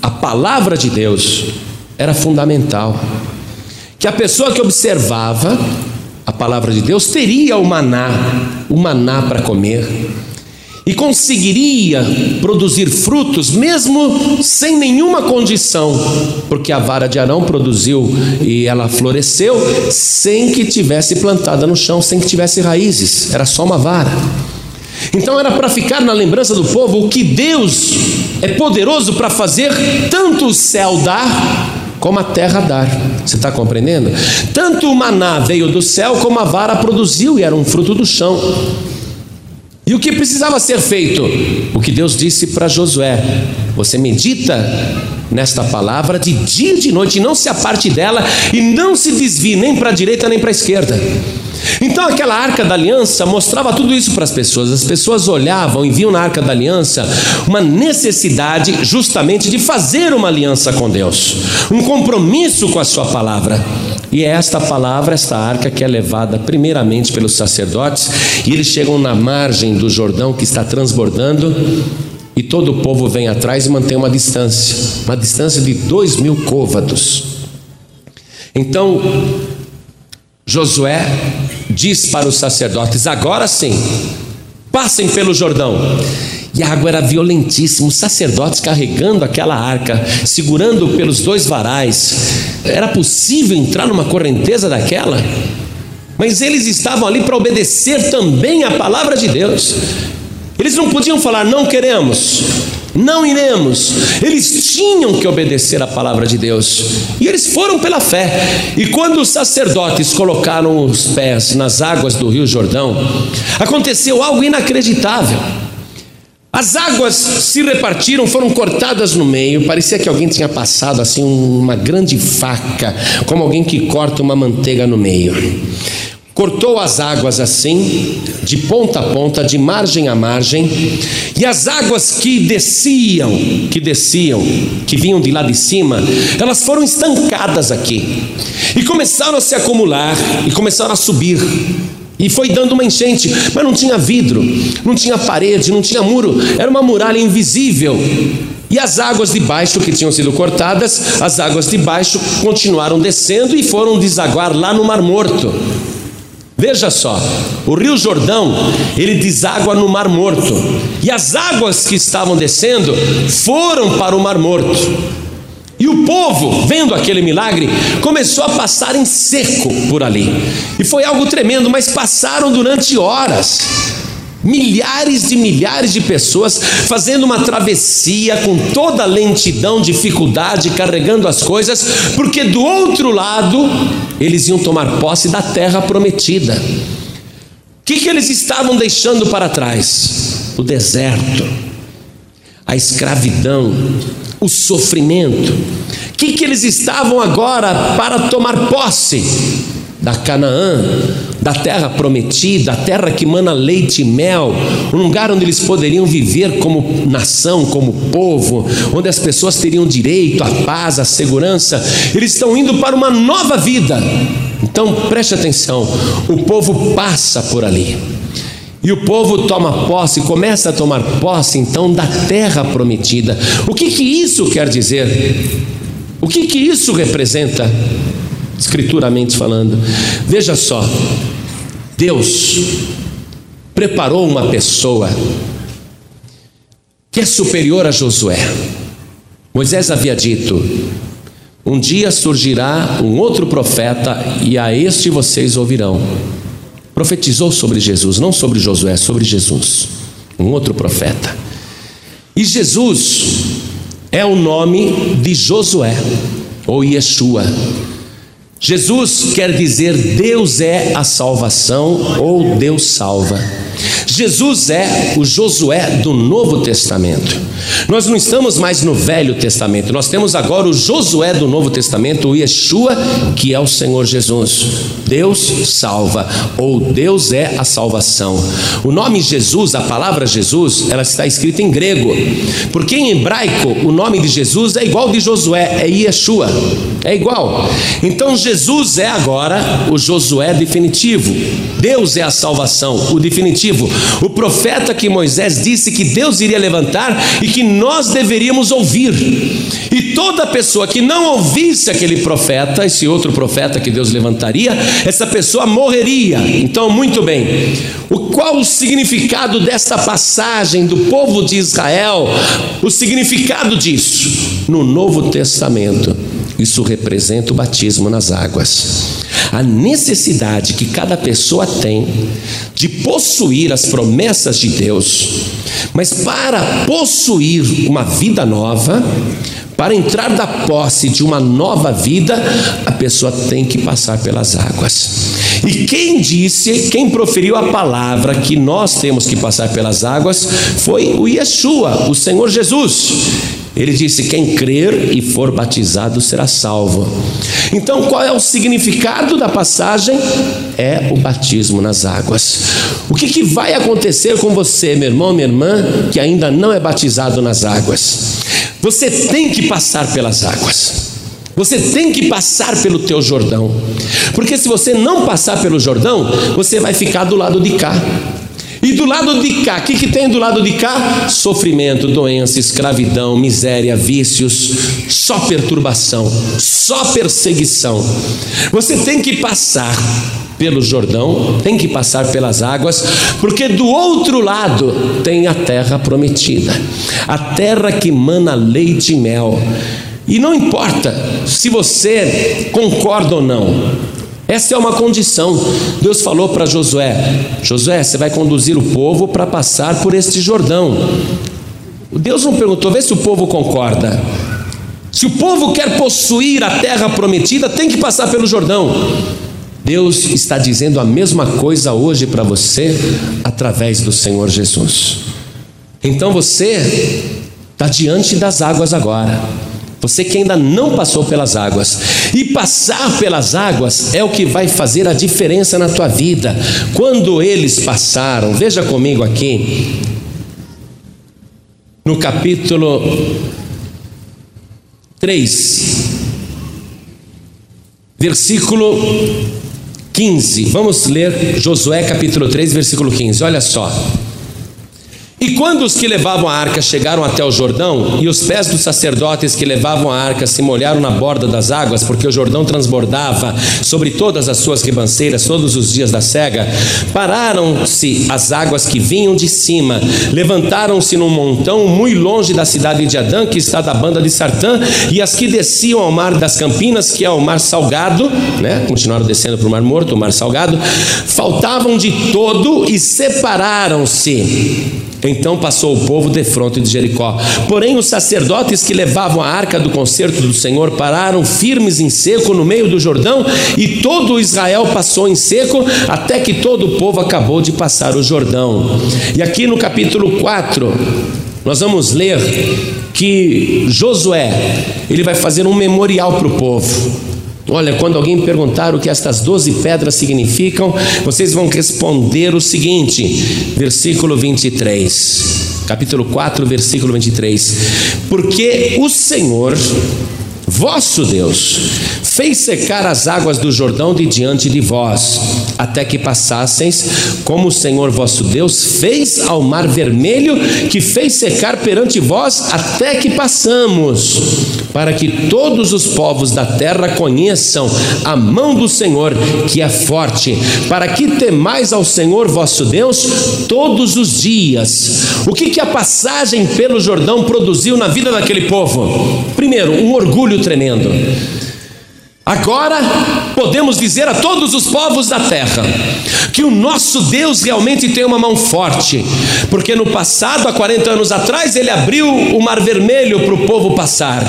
a palavra de Deus era fundamental. Que a pessoa que observava a palavra de Deus teria o maná, o maná para comer e conseguiria produzir frutos mesmo sem nenhuma condição, porque a vara de Arão produziu e ela floresceu sem que tivesse plantada no chão, sem que tivesse raízes, era só uma vara. Então era para ficar na lembrança do povo o que Deus é poderoso para fazer tanto o céu dar como a terra dar. Você está compreendendo? Tanto o maná veio do céu como a vara produziu e era um fruto do chão. E o que precisava ser feito? O que Deus disse para Josué: você medita nesta palavra de dia e de noite, não se aparte dela, e não se desvie nem para a direita nem para a esquerda. Então aquela arca da aliança mostrava tudo isso para as pessoas. As pessoas olhavam e viam na arca da aliança uma necessidade justamente de fazer uma aliança com Deus, um compromisso com a sua palavra. E é esta palavra, esta arca, que é levada primeiramente pelos sacerdotes, e eles chegam na margem do Jordão que está transbordando, e todo o povo vem atrás e mantém uma distância, uma distância de dois mil côvados. Então, Josué diz para os sacerdotes: agora sim, passem pelo Jordão. E a água era violentíssima, os sacerdotes carregando aquela arca, segurando pelos dois varais. Era possível entrar numa correnteza daquela? Mas eles estavam ali para obedecer também a palavra de Deus. Eles não podiam falar, não queremos, não iremos. Eles tinham que obedecer a palavra de Deus. E eles foram pela fé. E quando os sacerdotes colocaram os pés nas águas do Rio Jordão, aconteceu algo inacreditável. As águas se repartiram, foram cortadas no meio. Parecia que alguém tinha passado assim uma grande faca, como alguém que corta uma manteiga no meio. Cortou as águas assim, de ponta a ponta, de margem a margem, e as águas que desciam, que desciam, que vinham de lá de cima, elas foram estancadas aqui e começaram a se acumular e começaram a subir. E foi dando uma enchente, mas não tinha vidro, não tinha parede, não tinha muro, era uma muralha invisível. E as águas de baixo que tinham sido cortadas, as águas de baixo continuaram descendo e foram desaguar lá no Mar Morto. Veja só, o Rio Jordão, ele deságua no Mar Morto. E as águas que estavam descendo foram para o Mar Morto. E o povo, vendo aquele milagre, começou a passar em seco por ali. E foi algo tremendo, mas passaram durante horas. Milhares e milhares de pessoas fazendo uma travessia com toda a lentidão, dificuldade, carregando as coisas, porque do outro lado eles iam tomar posse da terra prometida. O que, que eles estavam deixando para trás? O deserto, a escravidão, o sofrimento. O que, que eles estavam agora para tomar posse? Da Canaã, da terra prometida, a terra que mana leite e mel, um lugar onde eles poderiam viver como nação, como povo, onde as pessoas teriam direito à paz, à segurança. Eles estão indo para uma nova vida. Então preste atenção: o povo passa por ali. E o povo toma posse, começa a tomar posse então da terra prometida. O que que isso quer dizer? O que que isso representa, escrituramente falando? Veja só, Deus preparou uma pessoa que é superior a Josué. Moisés havia dito: Um dia surgirá um outro profeta, e a este vocês ouvirão profetizou sobre Jesus, não sobre Josué, sobre Jesus, um outro profeta. E Jesus é o nome de Josué, ou Yeshua. Jesus quer dizer Deus é a salvação ou Deus salva. Jesus é o Josué do Novo Testamento. Nós não estamos mais no Velho Testamento, nós temos agora o Josué do Novo Testamento, o Yeshua, que é o Senhor Jesus. Deus salva, ou Deus é a salvação. O nome Jesus, a palavra Jesus, ela está escrita em grego, porque em hebraico o nome de Jesus é igual de Josué, é Yeshua, é igual. Então Jesus é agora o Josué definitivo, Deus é a salvação, o definitivo. O profeta que Moisés disse que Deus iria levantar e que nós deveríamos ouvir. E toda pessoa que não ouvisse aquele profeta, esse outro profeta que Deus levantaria, essa pessoa morreria. Então, muito bem. O qual o significado desta passagem do povo de Israel? O significado disso no Novo Testamento. Isso representa o batismo nas águas a necessidade que cada pessoa tem de possuir as promessas de Deus, mas para possuir uma vida nova, para entrar da posse de uma nova vida, a pessoa tem que passar pelas águas. E quem disse, quem proferiu a palavra que nós temos que passar pelas águas foi o Yeshua, o Senhor Jesus. Ele disse: Quem crer e for batizado será salvo. Então, qual é o significado da passagem? É o batismo nas águas. O que, que vai acontecer com você, meu irmão, minha irmã, que ainda não é batizado nas águas? Você tem que passar pelas águas. Você tem que passar pelo teu Jordão. Porque se você não passar pelo Jordão, você vai ficar do lado de cá. E do lado de cá, o que, que tem do lado de cá? Sofrimento, doença, escravidão, miséria, vícios, só perturbação, só perseguição. Você tem que passar pelo Jordão, tem que passar pelas águas, porque do outro lado tem a terra prometida, a terra que mana leite e mel. E não importa se você concorda ou não, essa é uma condição. Deus falou para Josué: Josué, você vai conduzir o povo para passar por este Jordão. Deus não perguntou, vê se o povo concorda. Se o povo quer possuir a terra prometida, tem que passar pelo Jordão. Deus está dizendo a mesma coisa hoje para você através do Senhor Jesus. Então você está diante das águas agora. Você que ainda não passou pelas águas. E passar pelas águas é o que vai fazer a diferença na tua vida. Quando eles passaram, veja comigo aqui, no capítulo 3, versículo 15. Vamos ler Josué capítulo 3, versículo 15. Olha só. E quando os que levavam a arca chegaram até o Jordão, e os pés dos sacerdotes que levavam a arca se molharam na borda das águas, porque o Jordão transbordava sobre todas as suas ribanceiras todos os dias da cega, pararam-se as águas que vinham de cima, levantaram-se num montão muito longe da cidade de Adã, que está da banda de Sartã, e as que desciam ao mar das Campinas, que é o mar salgado, né? continuaram descendo para o mar morto, o mar salgado, faltavam de todo e separaram-se então passou o povo de fronte de Jericó. Porém, os sacerdotes que levavam a arca do concerto do Senhor pararam firmes em seco no meio do Jordão, e todo Israel passou em seco, até que todo o povo acabou de passar o Jordão. E aqui no capítulo 4, nós vamos ler que Josué, ele vai fazer um memorial para o povo. Olha, quando alguém perguntar o que estas doze pedras significam, vocês vão responder o seguinte, versículo 23, capítulo 4, versículo 23: Porque o Senhor, vosso Deus, fez secar as águas do Jordão de diante de vós, até que passasseis, como o Senhor vosso Deus fez ao mar vermelho, que fez secar perante vós, até que passamos, para que todos os povos da terra conheçam a mão do Senhor, que é forte, para que temais ao Senhor vosso Deus todos os dias. O que, que a passagem pelo Jordão produziu na vida daquele povo? Primeiro, um orgulho tremendo. Agora podemos dizer a todos os povos da terra que o nosso Deus realmente tem uma mão forte, porque no passado, há 40 anos atrás, ele abriu o Mar Vermelho para o povo passar,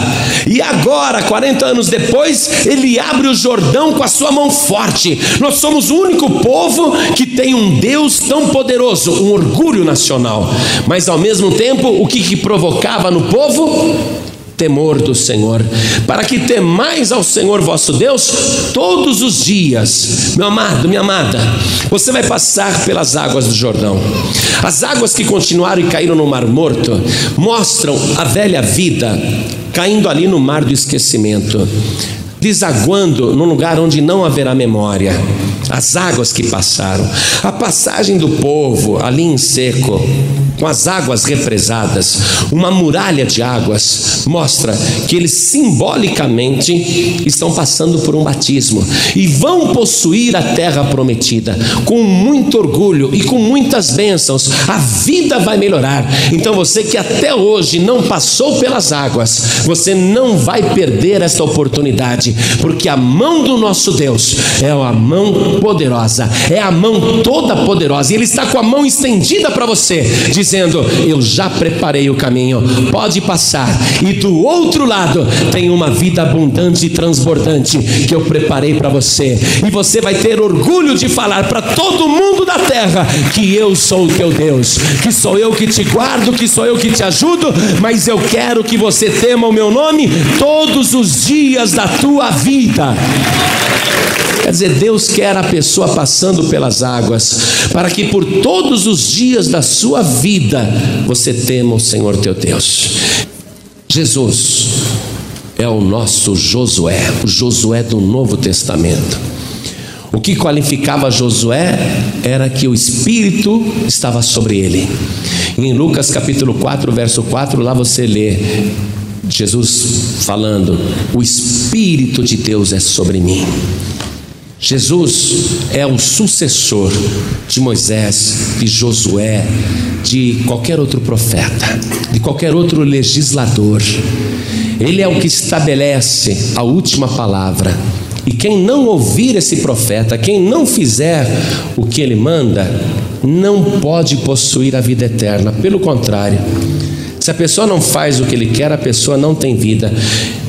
e agora, 40 anos depois, ele abre o Jordão com a sua mão forte. Nós somos o único povo que tem um Deus tão poderoso, um orgulho nacional, mas ao mesmo tempo, o que, que provocava no povo? Temor do Senhor, para que temais ao Senhor vosso Deus todos os dias. Meu amado, minha amada, você vai passar pelas águas do Jordão. As águas que continuaram e caíram no Mar Morto mostram a velha vida caindo ali no mar do esquecimento, desaguando num lugar onde não haverá memória. As águas que passaram, a passagem do povo ali em seco, com as águas represadas, uma muralha de águas, mostra que eles simbolicamente estão passando por um batismo e vão possuir a terra prometida com muito orgulho e com muitas bênçãos. A vida vai melhorar. Então você que até hoje não passou pelas águas, você não vai perder esta oportunidade, porque a mão do nosso Deus é a mão poderosa, é a mão toda poderosa, e Ele está com a mão estendida para você, dizendo: Eu já preparei o caminho, pode passar, e do outro lado tem uma vida abundante e transbordante que eu preparei para você, e você vai ter orgulho de falar para todo mundo da terra que eu sou o teu Deus, que sou eu que te guardo, que sou eu que te ajudo, mas eu quero que você tema o meu nome todos os dias da tua vida. Quer dizer, Deus quer a pessoa passando pelas águas, para que por todos os dias da sua vida você tema o Senhor teu Deus. Jesus é o nosso Josué, o Josué do Novo Testamento. O que qualificava Josué era que o Espírito estava sobre ele. Em Lucas capítulo 4, verso 4, lá você lê Jesus falando: O Espírito de Deus é sobre mim. Jesus é o sucessor de Moisés, de Josué, de qualquer outro profeta, de qualquer outro legislador. Ele é o que estabelece a última palavra. E quem não ouvir esse profeta, quem não fizer o que ele manda, não pode possuir a vida eterna. Pelo contrário, Se a pessoa não faz o que ele quer, a pessoa não tem vida.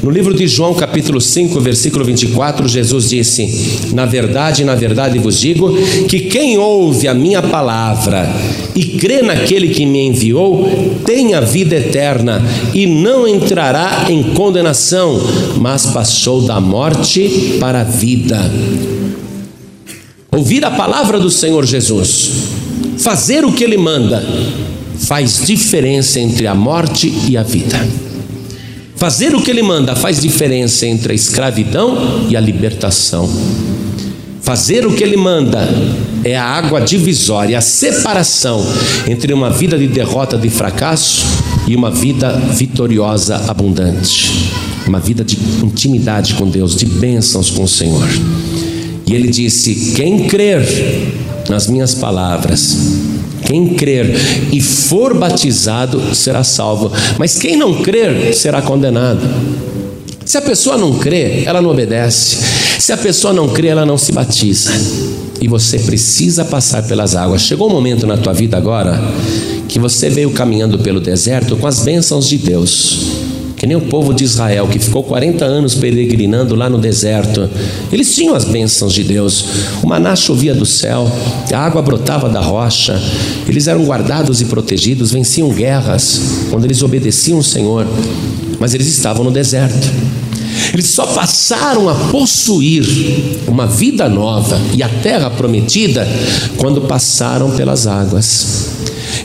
No livro de João, capítulo 5, versículo 24, Jesus disse: Na verdade, na verdade vos digo que quem ouve a minha palavra e crê naquele que me enviou, tem a vida eterna e não entrará em condenação, mas passou da morte para a vida. Ouvir a palavra do Senhor Jesus, fazer o que ele manda, faz diferença entre a morte e a vida. Fazer o que ele manda faz diferença entre a escravidão e a libertação. Fazer o que ele manda é a água divisória, a separação entre uma vida de derrota, de fracasso e uma vida vitoriosa, abundante. Uma vida de intimidade com Deus, de bênçãos com o Senhor. E ele disse: Quem crer nas minhas palavras quem crer e for batizado será salvo, mas quem não crer será condenado. Se a pessoa não crê, ela não obedece. Se a pessoa não crê, ela não se batiza. E você precisa passar pelas águas. Chegou um momento na tua vida agora que você veio caminhando pelo deserto com as bênçãos de Deus. Que nem o povo de Israel que ficou 40 anos peregrinando lá no deserto. Eles tinham as bênçãos de Deus. O maná chovia do céu, a água brotava da rocha. Eles eram guardados e protegidos, venciam guerras quando eles obedeciam o Senhor. Mas eles estavam no deserto. Eles só passaram a possuir uma vida nova e a terra prometida quando passaram pelas águas.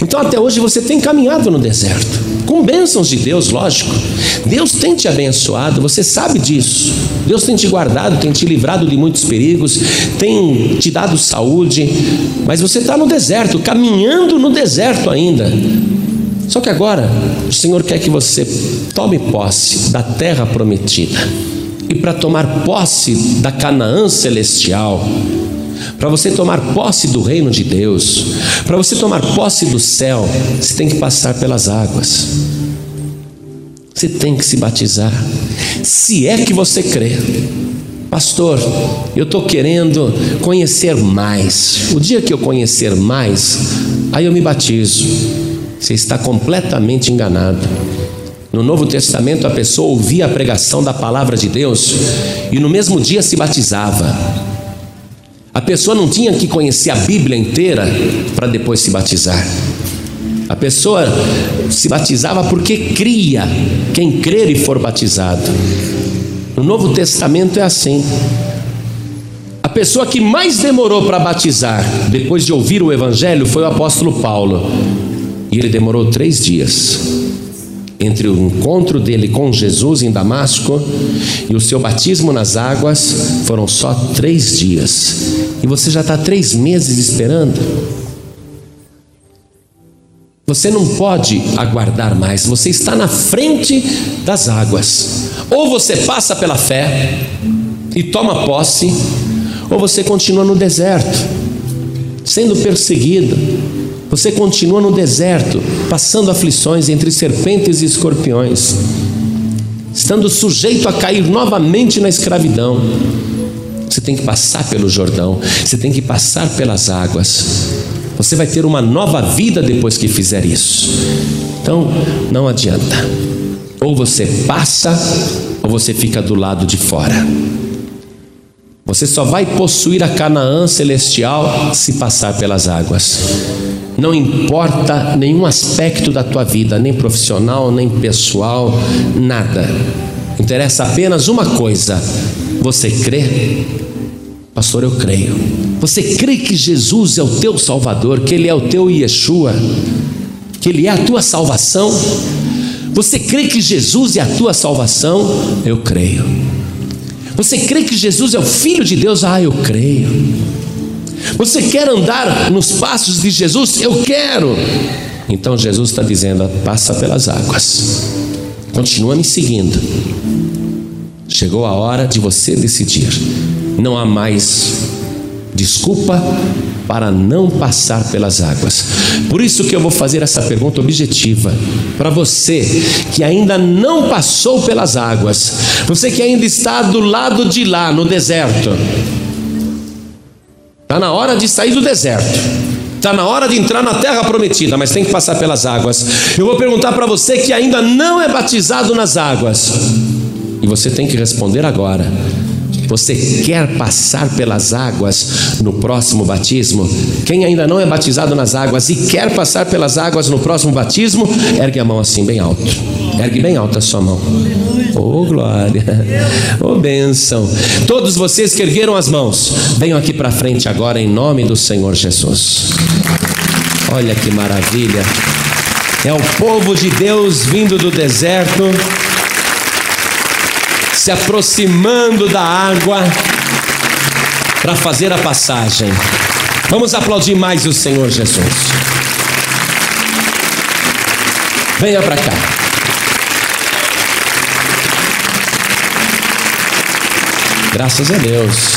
Então, até hoje você tem caminhado no deserto, com bênçãos de Deus, lógico. Deus tem te abençoado, você sabe disso. Deus tem te guardado, tem te livrado de muitos perigos, tem te dado saúde, mas você está no deserto, caminhando no deserto ainda. Só que agora o Senhor quer que você tome posse da terra prometida. E para tomar posse da Canaã celestial, para você tomar posse do reino de Deus, para você tomar posse do céu, você tem que passar pelas águas. Você tem que se batizar. Se é que você crê. Pastor, eu estou querendo conhecer mais. O dia que eu conhecer mais, aí eu me batizo. Você está completamente enganado. No Novo Testamento, a pessoa ouvia a pregação da palavra de Deus e no mesmo dia se batizava. A pessoa não tinha que conhecer a Bíblia inteira para depois se batizar. A pessoa se batizava porque cria, quem crer e for batizado. No Novo Testamento é assim. A pessoa que mais demorou para batizar, depois de ouvir o Evangelho, foi o apóstolo Paulo. E ele demorou três dias entre o encontro dele com Jesus em Damasco e o seu batismo nas águas foram só três dias. E você já está três meses esperando. Você não pode aguardar mais, você está na frente das águas. Ou você passa pela fé e toma posse, ou você continua no deserto, sendo perseguido, você continua no deserto, passando aflições entre serpentes e escorpiões, estando sujeito a cair novamente na escravidão. Você tem que passar pelo Jordão, você tem que passar pelas águas. Você vai ter uma nova vida depois que fizer isso. Então, não adianta. Ou você passa, ou você fica do lado de fora. Você só vai possuir a Canaã celestial se passar pelas águas. Não importa nenhum aspecto da tua vida, nem profissional, nem pessoal, nada. Interessa apenas uma coisa: você crê? Pastor, eu creio. Você crê que Jesus é o teu Salvador, que Ele é o teu Yeshua, que Ele é a tua salvação? Você crê que Jesus é a tua salvação? Eu creio. Você crê que Jesus é o Filho de Deus? Ah, eu creio. Você quer andar nos passos de Jesus? Eu quero. Então Jesus está dizendo: passa pelas águas, continua me seguindo. Chegou a hora de você decidir. Não há mais desculpa para não passar pelas águas. Por isso que eu vou fazer essa pergunta objetiva para você que ainda não passou pelas águas, você que ainda está do lado de lá no deserto. Está na hora de sair do deserto. Está na hora de entrar na terra prometida, mas tem que passar pelas águas. Eu vou perguntar para você que ainda não é batizado nas águas. E você tem que responder agora. Você quer passar pelas águas no próximo batismo? Quem ainda não é batizado nas águas e quer passar pelas águas no próximo batismo, ergue a mão assim bem alto. Ergue bem alto a sua mão. Oh glória, oh bênção. Todos vocês que ergueram as mãos, venham aqui para frente agora em nome do Senhor Jesus. Olha que maravilha. É o povo de Deus vindo do deserto se aproximando da água para fazer a passagem. Vamos aplaudir mais o Senhor Jesus. Venha para cá. Graças a Deus.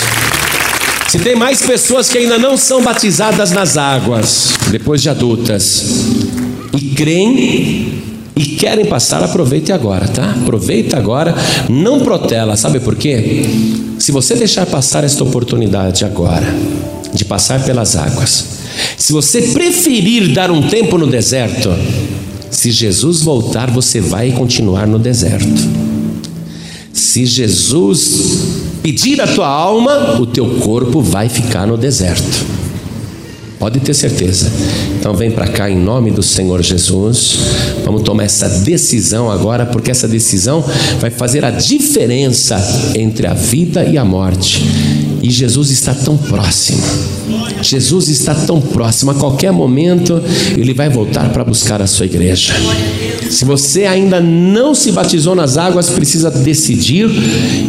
Se tem mais pessoas que ainda não são batizadas nas águas, depois de adultas, e creem e querem passar, aproveite agora, tá? Aproveita agora, não protela, sabe por quê? Se você deixar passar esta oportunidade agora, de passar pelas águas, se você preferir dar um tempo no deserto, se Jesus voltar, você vai continuar no deserto. Se Jesus pedir a tua alma, o teu corpo vai ficar no deserto. Pode ter certeza. Então vem para cá em nome do Senhor Jesus. Vamos tomar essa decisão agora, porque essa decisão vai fazer a diferença entre a vida e a morte. E Jesus está tão próximo. Jesus está tão próximo. A qualquer momento ele vai voltar para buscar a sua igreja. Se você ainda não se batizou nas águas, precisa decidir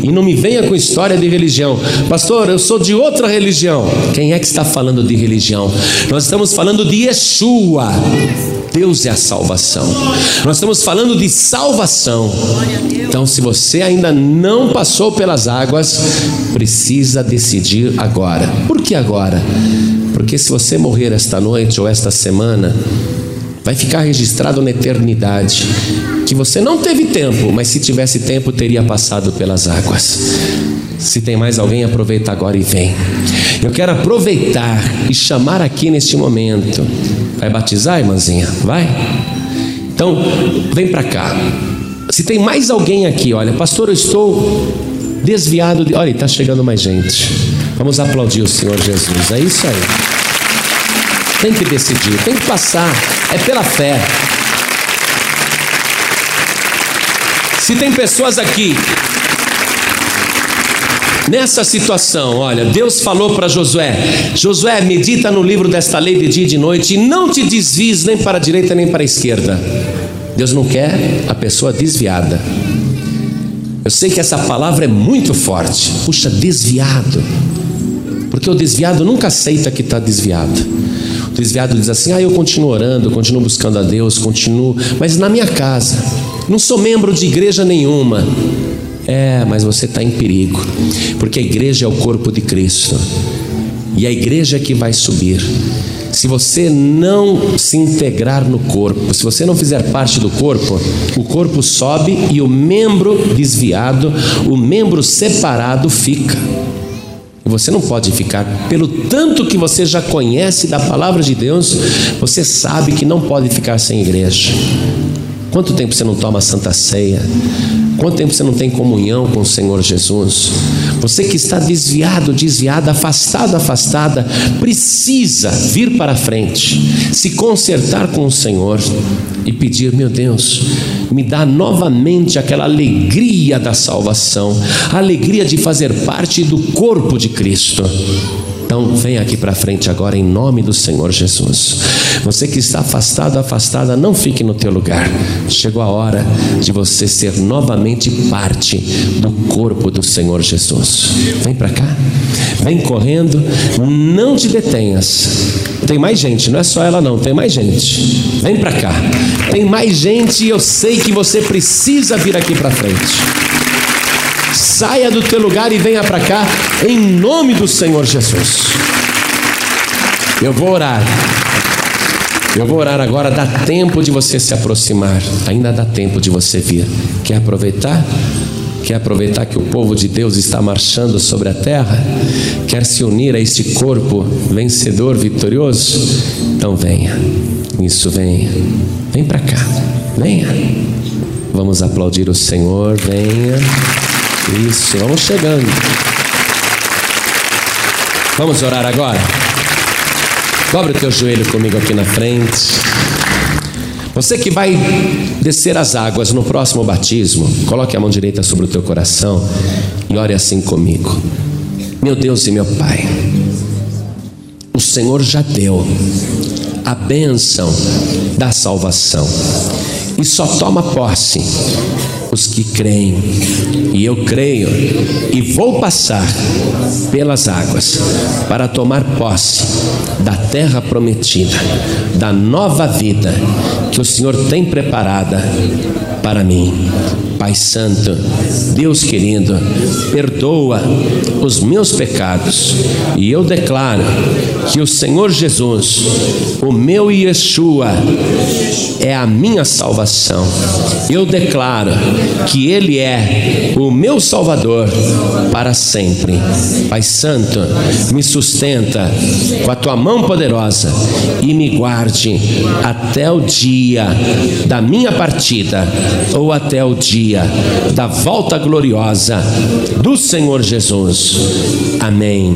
e não me venha com história de religião. Pastor, eu sou de outra religião. Quem é que está falando de religião? Nós estamos falando de Yeshua. Deus é a salvação. Nós estamos falando de salvação. Então, se você ainda não passou pelas águas, precisa decidir agora. Por que agora? Porque se você morrer esta noite ou esta semana, vai ficar registrado na eternidade que você não teve tempo, mas se tivesse tempo teria passado pelas águas. Se tem mais alguém, aproveita agora e vem. Eu quero aproveitar e chamar aqui neste momento. Vai batizar, irmãzinha? Vai? Então, vem para cá. Se tem mais alguém aqui, olha, pastor, eu estou desviado de. Olha, está chegando mais gente. Vamos aplaudir o Senhor Jesus. É isso aí. Tem que decidir, tem que passar. É pela fé. Se tem pessoas aqui Nessa situação, olha, Deus falou para Josué: Josué, medita no livro desta lei de dia e de noite e não te desvies nem para a direita nem para a esquerda. Deus não quer a pessoa desviada. Eu sei que essa palavra é muito forte. Puxa, desviado. Porque o desviado nunca aceita que está desviado desviado diz assim: ah, eu continuo orando, continuo buscando a Deus, continuo, mas na minha casa, não sou membro de igreja nenhuma. É, mas você está em perigo, porque a igreja é o corpo de Cristo e a igreja é que vai subir. Se você não se integrar no corpo, se você não fizer parte do corpo, o corpo sobe e o membro desviado, o membro separado fica. Você não pode ficar, pelo tanto que você já conhece da palavra de Deus, você sabe que não pode ficar sem igreja. Quanto tempo você não toma santa ceia? Quanto tempo você não tem comunhão com o Senhor Jesus? Você que está desviado, desviada, afastado, afastada, precisa vir para frente, se consertar com o Senhor e pedir: meu Deus, me dá novamente aquela alegria da salvação, a alegria de fazer parte do corpo de Cristo. Então, vem aqui para frente agora em nome do Senhor Jesus. Você que está afastado, afastada, não fique no teu lugar. Chegou a hora de você ser novamente parte do corpo do Senhor Jesus. Vem para cá. Vem correndo, não te detenhas. Tem mais gente, não é só ela não, tem mais gente. Vem para cá. Tem mais gente e eu sei que você precisa vir aqui para frente saia do teu lugar e venha para cá, em nome do Senhor Jesus. Eu vou orar. Eu vou orar agora, dá tempo de você se aproximar, ainda dá tempo de você vir. Quer aproveitar? Quer aproveitar que o povo de Deus está marchando sobre a terra? Quer se unir a este corpo vencedor, vitorioso? Então venha. Isso, venha. Vem para cá. Venha. Vamos aplaudir o Senhor. Venha. Isso, vamos chegando. Vamos orar agora? Dobre o teu joelho comigo aqui na frente. Você que vai descer as águas no próximo batismo, coloque a mão direita sobre o teu coração e ore assim comigo. Meu Deus e meu Pai, o Senhor já deu a bênção da salvação e só toma posse os que creem. E eu creio e vou passar pelas águas para tomar posse da terra prometida, da nova vida que o Senhor tem preparada para mim. Pai Santo, Deus querido, perdoa os meus pecados e eu declaro que o Senhor Jesus, o meu Yeshua, é a minha salvação. Eu declaro que Ele é o meu Salvador para sempre. Pai Santo, me sustenta com a tua mão poderosa e me guarde até o dia da minha partida ou até o dia da volta gloriosa do Senhor Jesus. Amém.